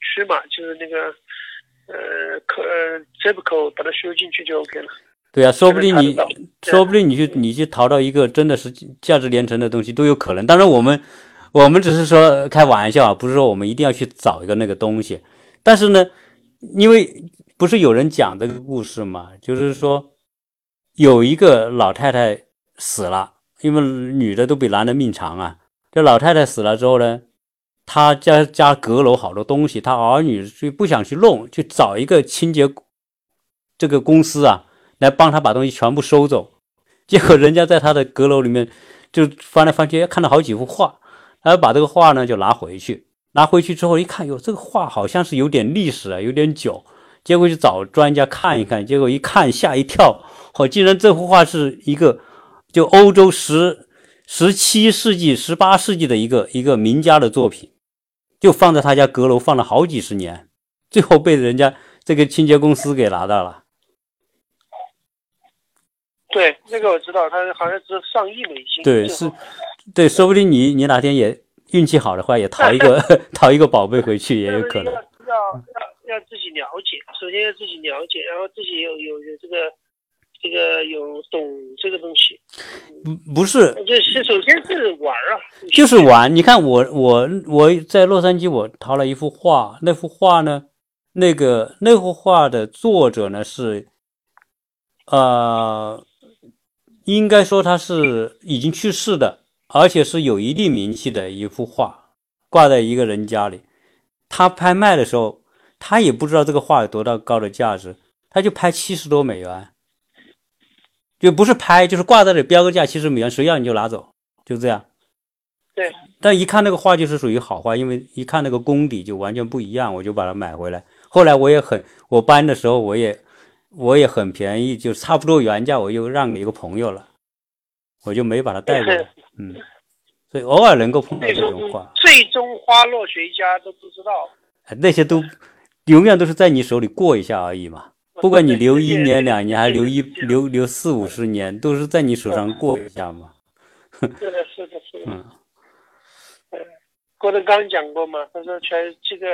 区码，就是那个呃，可 zip code 把它输进去就 OK 了。对啊，说不定你，说不定你去你去淘到一个真的是价值连城的东西都有可能。当然，我们我们只是说开玩笑啊，不是说我们一定要去找一个那个东西。但是呢，因为不是有人讲这个故事嘛，就是说有一个老太太死了，因为女的都比男的命长啊。这老太太死了之后呢，她家家阁楼好多东西，她儿女就不想去弄，去找一个清洁这个公司啊，来帮他把东西全部收走。结果人家在他的阁楼里面就翻来翻去，看到好几幅画。然后把这个画呢就拿回去，拿回去之后一看，哟，这个画好像是有点历史啊，有点久。结果去找专家看一看，结果一看吓一跳，哦，竟然这幅画是一个就欧洲十十七世纪、十八世纪的一个一个名家的作品，就放在他家阁楼放了好几十年，最后被人家这个清洁公司给拿到了。对，那个我知道，他好像是上亿美金。对，是。对，说不定你你哪天也运气好的话，也淘一个 淘一个宝贝回去也有可能。要要要要自己了解，首先要自己了解，然后自己有有有这个这个有懂这个东西。不不是，就是首先是玩啊，就是玩。你看我我我在洛杉矶，我淘了一幅画，那幅画呢，那个那幅画的作者呢是，呃，应该说他是已经去世的。而且是有一定名气的一幅画，挂在一个人家里。他拍卖的时候，他也不知道这个画有多大高的价值，他就拍七十多美元，就不是拍，就是挂在这里标个价七十美元，谁要你就拿走，就这样。对。但一看那个画就是属于好画，因为一看那个功底就完全不一样，我就把它买回来。后来我也很，我搬的时候我也我也很便宜，就差不多原价，我又让给一个朋友了，我就没把它带过来。嗯，所以偶尔能够碰到这种话，最终花落谁家都不知道。那些都永远都是在你手里过一下而已嘛。不管你留一年两年，还是留一留留四五十年，都是在你手上过一下嘛。是的，是的，是的。嗯，郭德纲讲过嘛，他说全这个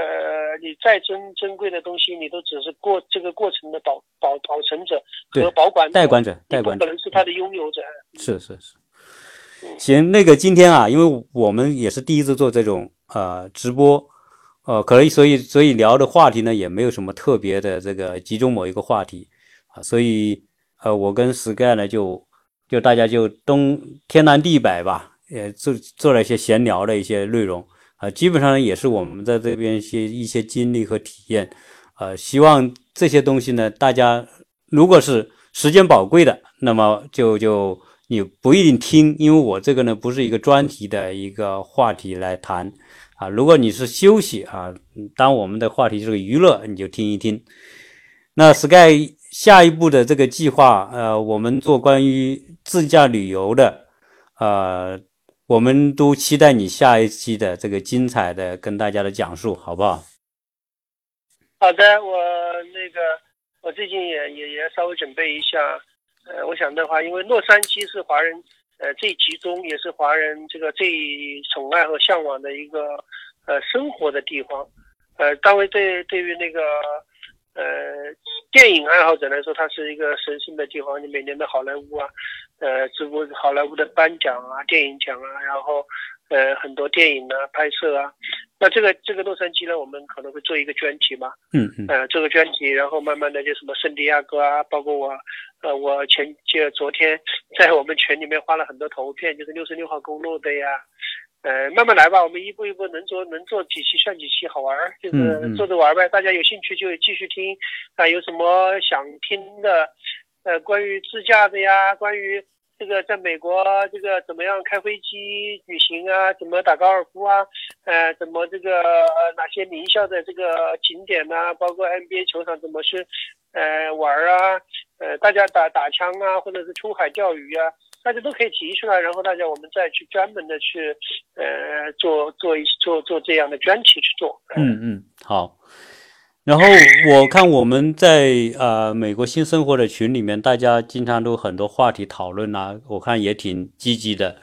你再珍珍贵的东西，你都只是过这个过程的保保保存者和保管代管者，代管者可能是他的拥有者。是是是。行，那个今天啊，因为我们也是第一次做这种呃直播，呃，可能所以所以聊的话题呢也没有什么特别的这个集中某一个话题啊，所以呃我跟 Sky 呢就就大家就东天南地北吧，也做做了一些闲聊的一些内容啊，基本上也是我们在这边一些一些经历和体验，呃，希望这些东西呢，大家如果是时间宝贵的，那么就就。你不一定听，因为我这个呢不是一个专题的一个话题来谈啊。如果你是休息啊，当我们的话题是个娱乐，你就听一听。那 Sky 下一步的这个计划，呃，我们做关于自驾旅游的，呃，我们都期待你下一期的这个精彩的跟大家的讲述，好不好？好的，我那个我最近也也也稍微准备一下。呃，我想的话，因为洛杉矶是华人呃最集中，也是华人这个最宠爱和向往的一个呃生活的地方。呃，当然对对于那个呃电影爱好者来说，它是一个神圣的地方。你每年的好莱坞啊，呃，直播好莱坞的颁奖啊、电影奖啊，然后。呃，很多电影呢拍摄啊，那这个这个洛杉矶呢，我们可能会做一个专题嘛，嗯嗯，呃，这个专题，然后慢慢的就什么圣地亚哥啊，包括我，呃，我前就昨天在我们群里面发了很多图片，就是六十六号公路的呀，呃，慢慢来吧，我们一步一步能做能做几期算几期，好玩儿，就是做着玩呗，大家有兴趣就继续听，啊，有什么想听的，呃，关于自驾的呀，关于。这个在美国，这个怎么样开飞机旅行啊？怎么打高尔夫啊？呃，怎么这个哪些名校的这个景点呐？包括 NBA 球场怎么去呃玩啊？呃，大家打打枪啊，或者是出海钓鱼啊，大家都可以提出来，然后大家我们再去专门的去呃做做一做做这样的专题去做。嗯嗯，好。然后我看我们在呃美国新生活的群里面，大家经常都很多话题讨论啊，我看也挺积极的。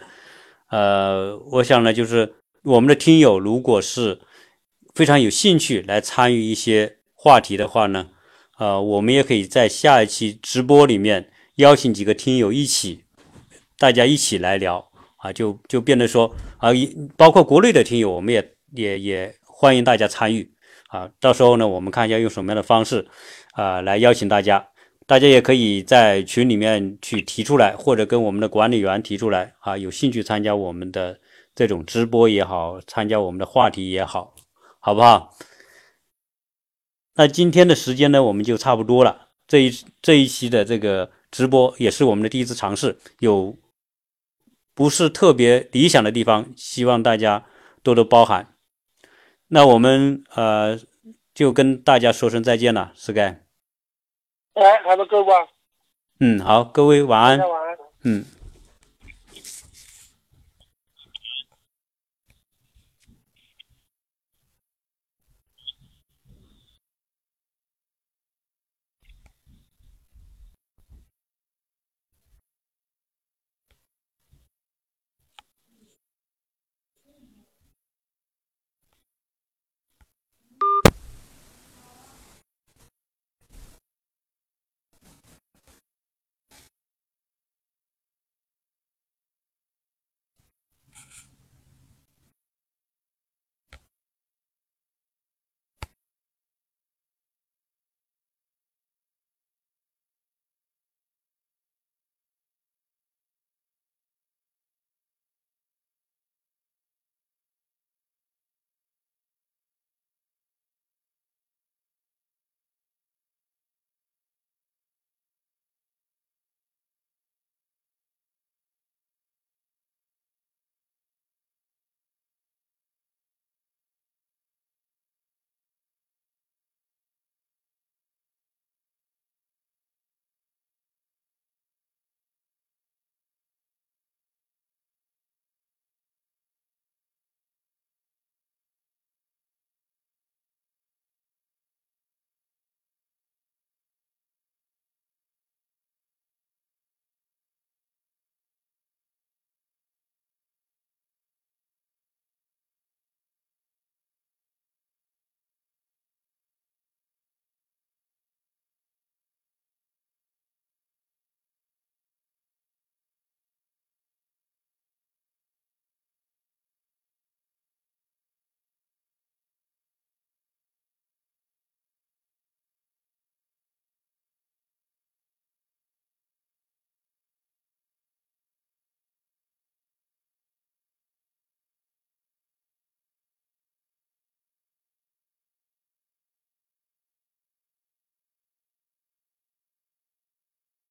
呃，我想呢，就是我们的听友如果是非常有兴趣来参与一些话题的话呢，呃，我们也可以在下一期直播里面邀请几个听友一起，大家一起来聊，啊，就就变得说啊，包括国内的听友，我们也也也欢迎大家参与啊。到时候呢，我们看一下用什么样的方式啊来邀请大家。大家也可以在群里面去提出来，或者跟我们的管理员提出来啊，有兴趣参加我们的这种直播也好，参加我们的话题也好，好不好？那今天的时间呢，我们就差不多了。这一这一期的这个直播也是我们的第一次尝试，有不是特别理想的地方，希望大家多多包涵。那我们呃就跟大家说声再见了，Sky。哎，好的，各位。嗯，好，各位晚安。晚安。嗯。